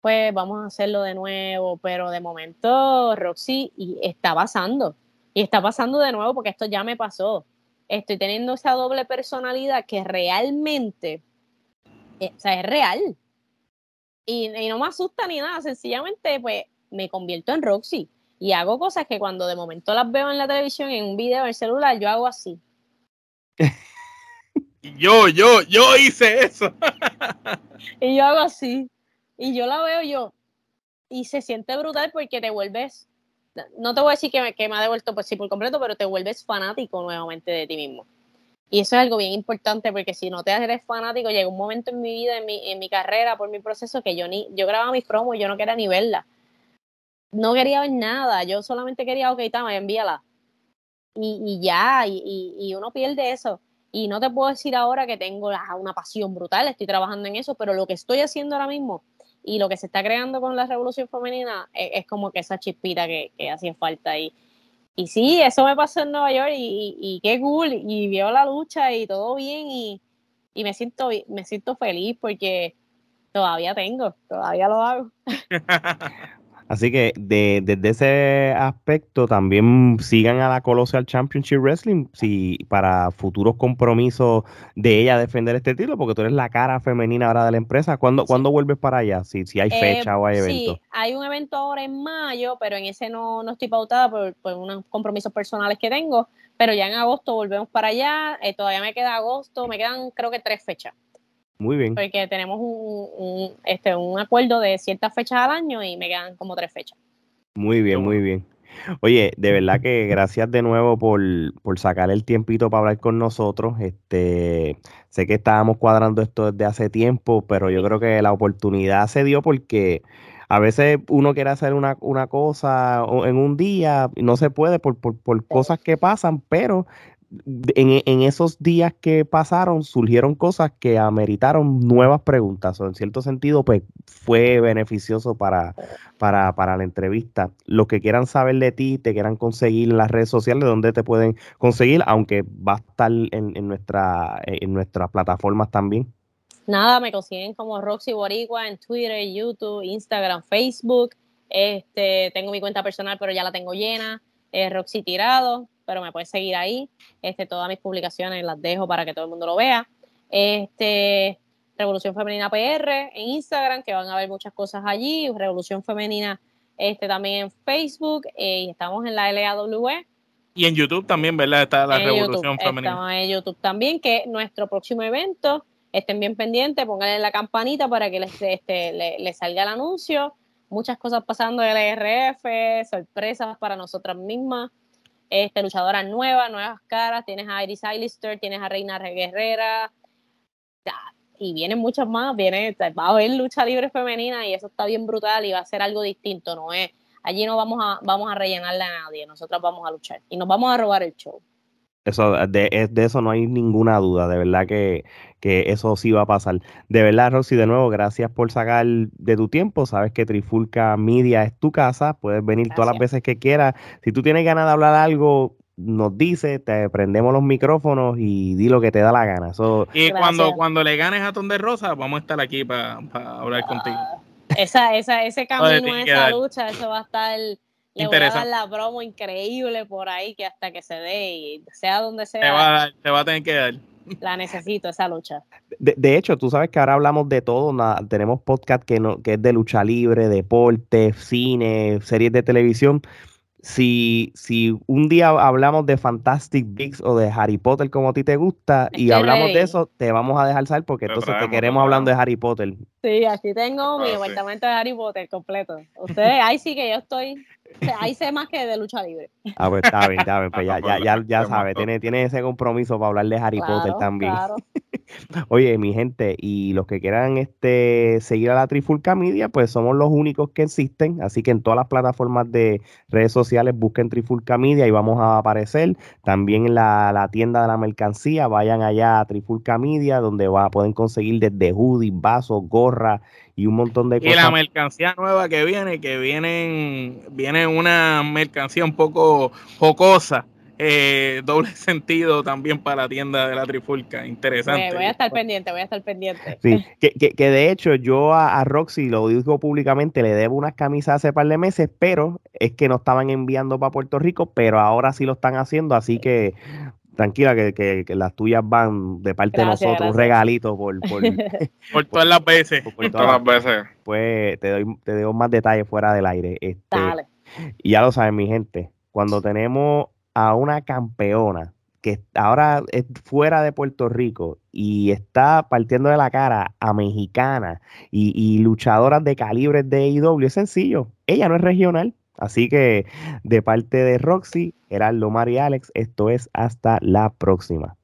pues vamos a hacerlo de nuevo, pero de momento Roxy y está pasando, y está pasando de nuevo porque esto ya me pasó. Estoy teniendo esa doble personalidad que realmente, eh, o sea, es real. Y, y no me asusta ni nada, sencillamente pues me convierto en Roxy y hago cosas que cuando de momento las veo en la televisión, en un video, en el celular, yo hago así. *laughs* Yo, yo, yo hice eso. *laughs* y yo hago así. Y yo la veo yo. Y se siente brutal porque te vuelves. No te voy a decir que me, que me ha devuelto pues sí por completo, pero te vuelves fanático nuevamente de ti mismo. Y eso es algo bien importante porque si no te eres fanático, llega un momento en mi vida, en mi, en mi carrera, por mi proceso, que yo ni, yo grababa mis promos y yo no quería ni verla. No quería ver nada, yo solamente quería, ok, tama, envíala. Y, y ya, y, y, uno pierde eso. Y no te puedo decir ahora que tengo una pasión brutal, estoy trabajando en eso, pero lo que estoy haciendo ahora mismo y lo que se está creando con la revolución femenina es, como que esa chispita que, que hacía falta. Y, y sí, eso me pasó en Nueva York y, qué cool, y vio la lucha y todo bien y, y me, siento, me siento feliz porque todavía tengo, todavía lo hago. *laughs* Así que de, desde ese aspecto también sigan a la Colossal Championship Wrestling si, para futuros compromisos de ella defender este título, porque tú eres la cara femenina ahora de la empresa. ¿Cuándo, vuelves para allá? Si, si hay eh, fecha o hay evento. Sí, hay un evento ahora en mayo, pero en ese no, no estoy pautada por, por unos compromisos personales que tengo, pero ya en agosto volvemos para allá. Eh, todavía me queda agosto, me quedan creo que tres fechas. Muy bien. Porque tenemos un, este, un acuerdo de ciertas fechas al año y me quedan como tres fechas. Muy bien, muy bien. Oye, de verdad que gracias de nuevo por, por, sacar el tiempito para hablar con nosotros. Este, sé que estábamos cuadrando esto desde hace tiempo, pero yo creo que la oportunidad se dio porque a veces uno quiere hacer una, una cosa en un día y no se puede por, por, por cosas que pasan, pero en, esos días que pasaron surgieron cosas que ameritaron nuevas preguntas, o en cierto sentido, pues fue beneficioso para, para, para la entrevista. Los que quieran saber de ti, te quieran conseguir en las redes sociales, donde te pueden conseguir, aunque va a estar en, en, nuestra, en nuestras plataformas también. Nada, me consiguen como Roxy Boricua en Twitter, YouTube, Instagram, Facebook. Este, tengo mi cuenta personal, pero ya la tengo llena. Roxy Tirado, pero me puedes seguir ahí. Este, todas mis publicaciones las dejo para que todo el mundo lo vea. Este, Revolución Femenina PR en Instagram, que van a ver muchas cosas allí, Revolución Femenina este, también en Facebook, eh, y estamos en la LAW. Y en YouTube también, ¿verdad? Está la Revolución Femenina. Estamos en YouTube también, que nuestro próximo evento, estén bien pendientes, pónganle la campanita para que les, este, les, salga el anuncio. Muchas cosas pasando en el RF, sorpresas para nosotras mismas este, luchadoras nuevas, nuevas caras, tienes a Iris Eilister, tienes a Reina Guerrera, y vienen muchas más, viene, va a haber lucha libre femenina y eso está bien brutal y va a ser algo distinto, no es, allí no vamos a, vamos a rellenarle a nadie, nosotros vamos a luchar y nos vamos a robar el show. Eso, de, de eso no hay ninguna duda, de verdad que, eso sí va a pasar. De verdad, Roxy, de nuevo, gracias por sacar de tu tiempo. Sabes que Trifulca Media es tu casa, puedes venir todas las veces que quieras. Si tú tienes ganas de hablar algo, nos dice, te prendemos los micrófonos y di lo que te da la gana. y cuando, cuando le ganes a Ton de Rosa, vamos a estar aquí para hablar contigo. Esa, esa, ese *laughs* camino, esa lucha, eso va a estar. Le voy a dar la promo increíble por ahí que hasta que se dé y sea donde sea. Te va, te va a tener que dar. La necesito, esa lucha. De, de, hecho, tú sabes que ahora hablamos de todo. tenemos podcast que, no, que es de lucha libre, deporte, cine, series de televisión si, si un día hablamos de Fantastic Beasts o de Harry Potter como a ti te gusta y hablamos de eso, te vamos a dejar salir porque entonces te queremos hablando de Harry Potter. Sí, aquí tengo mi apartamento de Harry Potter completo. Ustedes, *laughs* ahí sí que yo estoy, ahí sé más que de lucha libre. Ah, pues está bien, está bien, pues ya, ya, ya, ya sabe, tiene, tiene ese compromiso para hablar de Harry Potter también. Claro. Oye, mi gente, y los que quieran este, seguir a la Trifulca Media, pues somos los únicos que existen. Así que en todas las plataformas de redes sociales busquen Trifulca Media y vamos a aparecer. También en la, tienda de la mercancía, vayan allá a Trifulca Media, donde va, pueden conseguir desde hoodies, vasos, gorra y un montón de cosas. Y la mercancía nueva que viene, que vienen, viene una mercancía un poco jocosa eh, doble *laughs* sentido también para la tienda de la Trifulca. Interesante. voy a estar pendiente, voy a estar pendiente. Sí, *laughs* que, que, de hecho yo a, Roxy, lo digo públicamente, le debo unas camisas hace par de meses, pero es que no estaban enviando para Puerto Rico, pero ahora sí lo están haciendo, así que tranquila que, las tuyas van de parte de nosotros, un regalito por, *laughs* por, por todas las veces. Por, todas, las veces. Pues te doy, te doy más detalles fuera del aire. Este, Dale. Y ya lo saben, mi gente, cuando tenemos a una campeona que ahora es fuera de Puerto Rico y está partiendo de la cara a mexicana y, luchadoras de calibres de IW, es sencillo. Ella no es regional. Así que de parte de Roxy, Geraldo Mar y Alex, esto es hasta la próxima.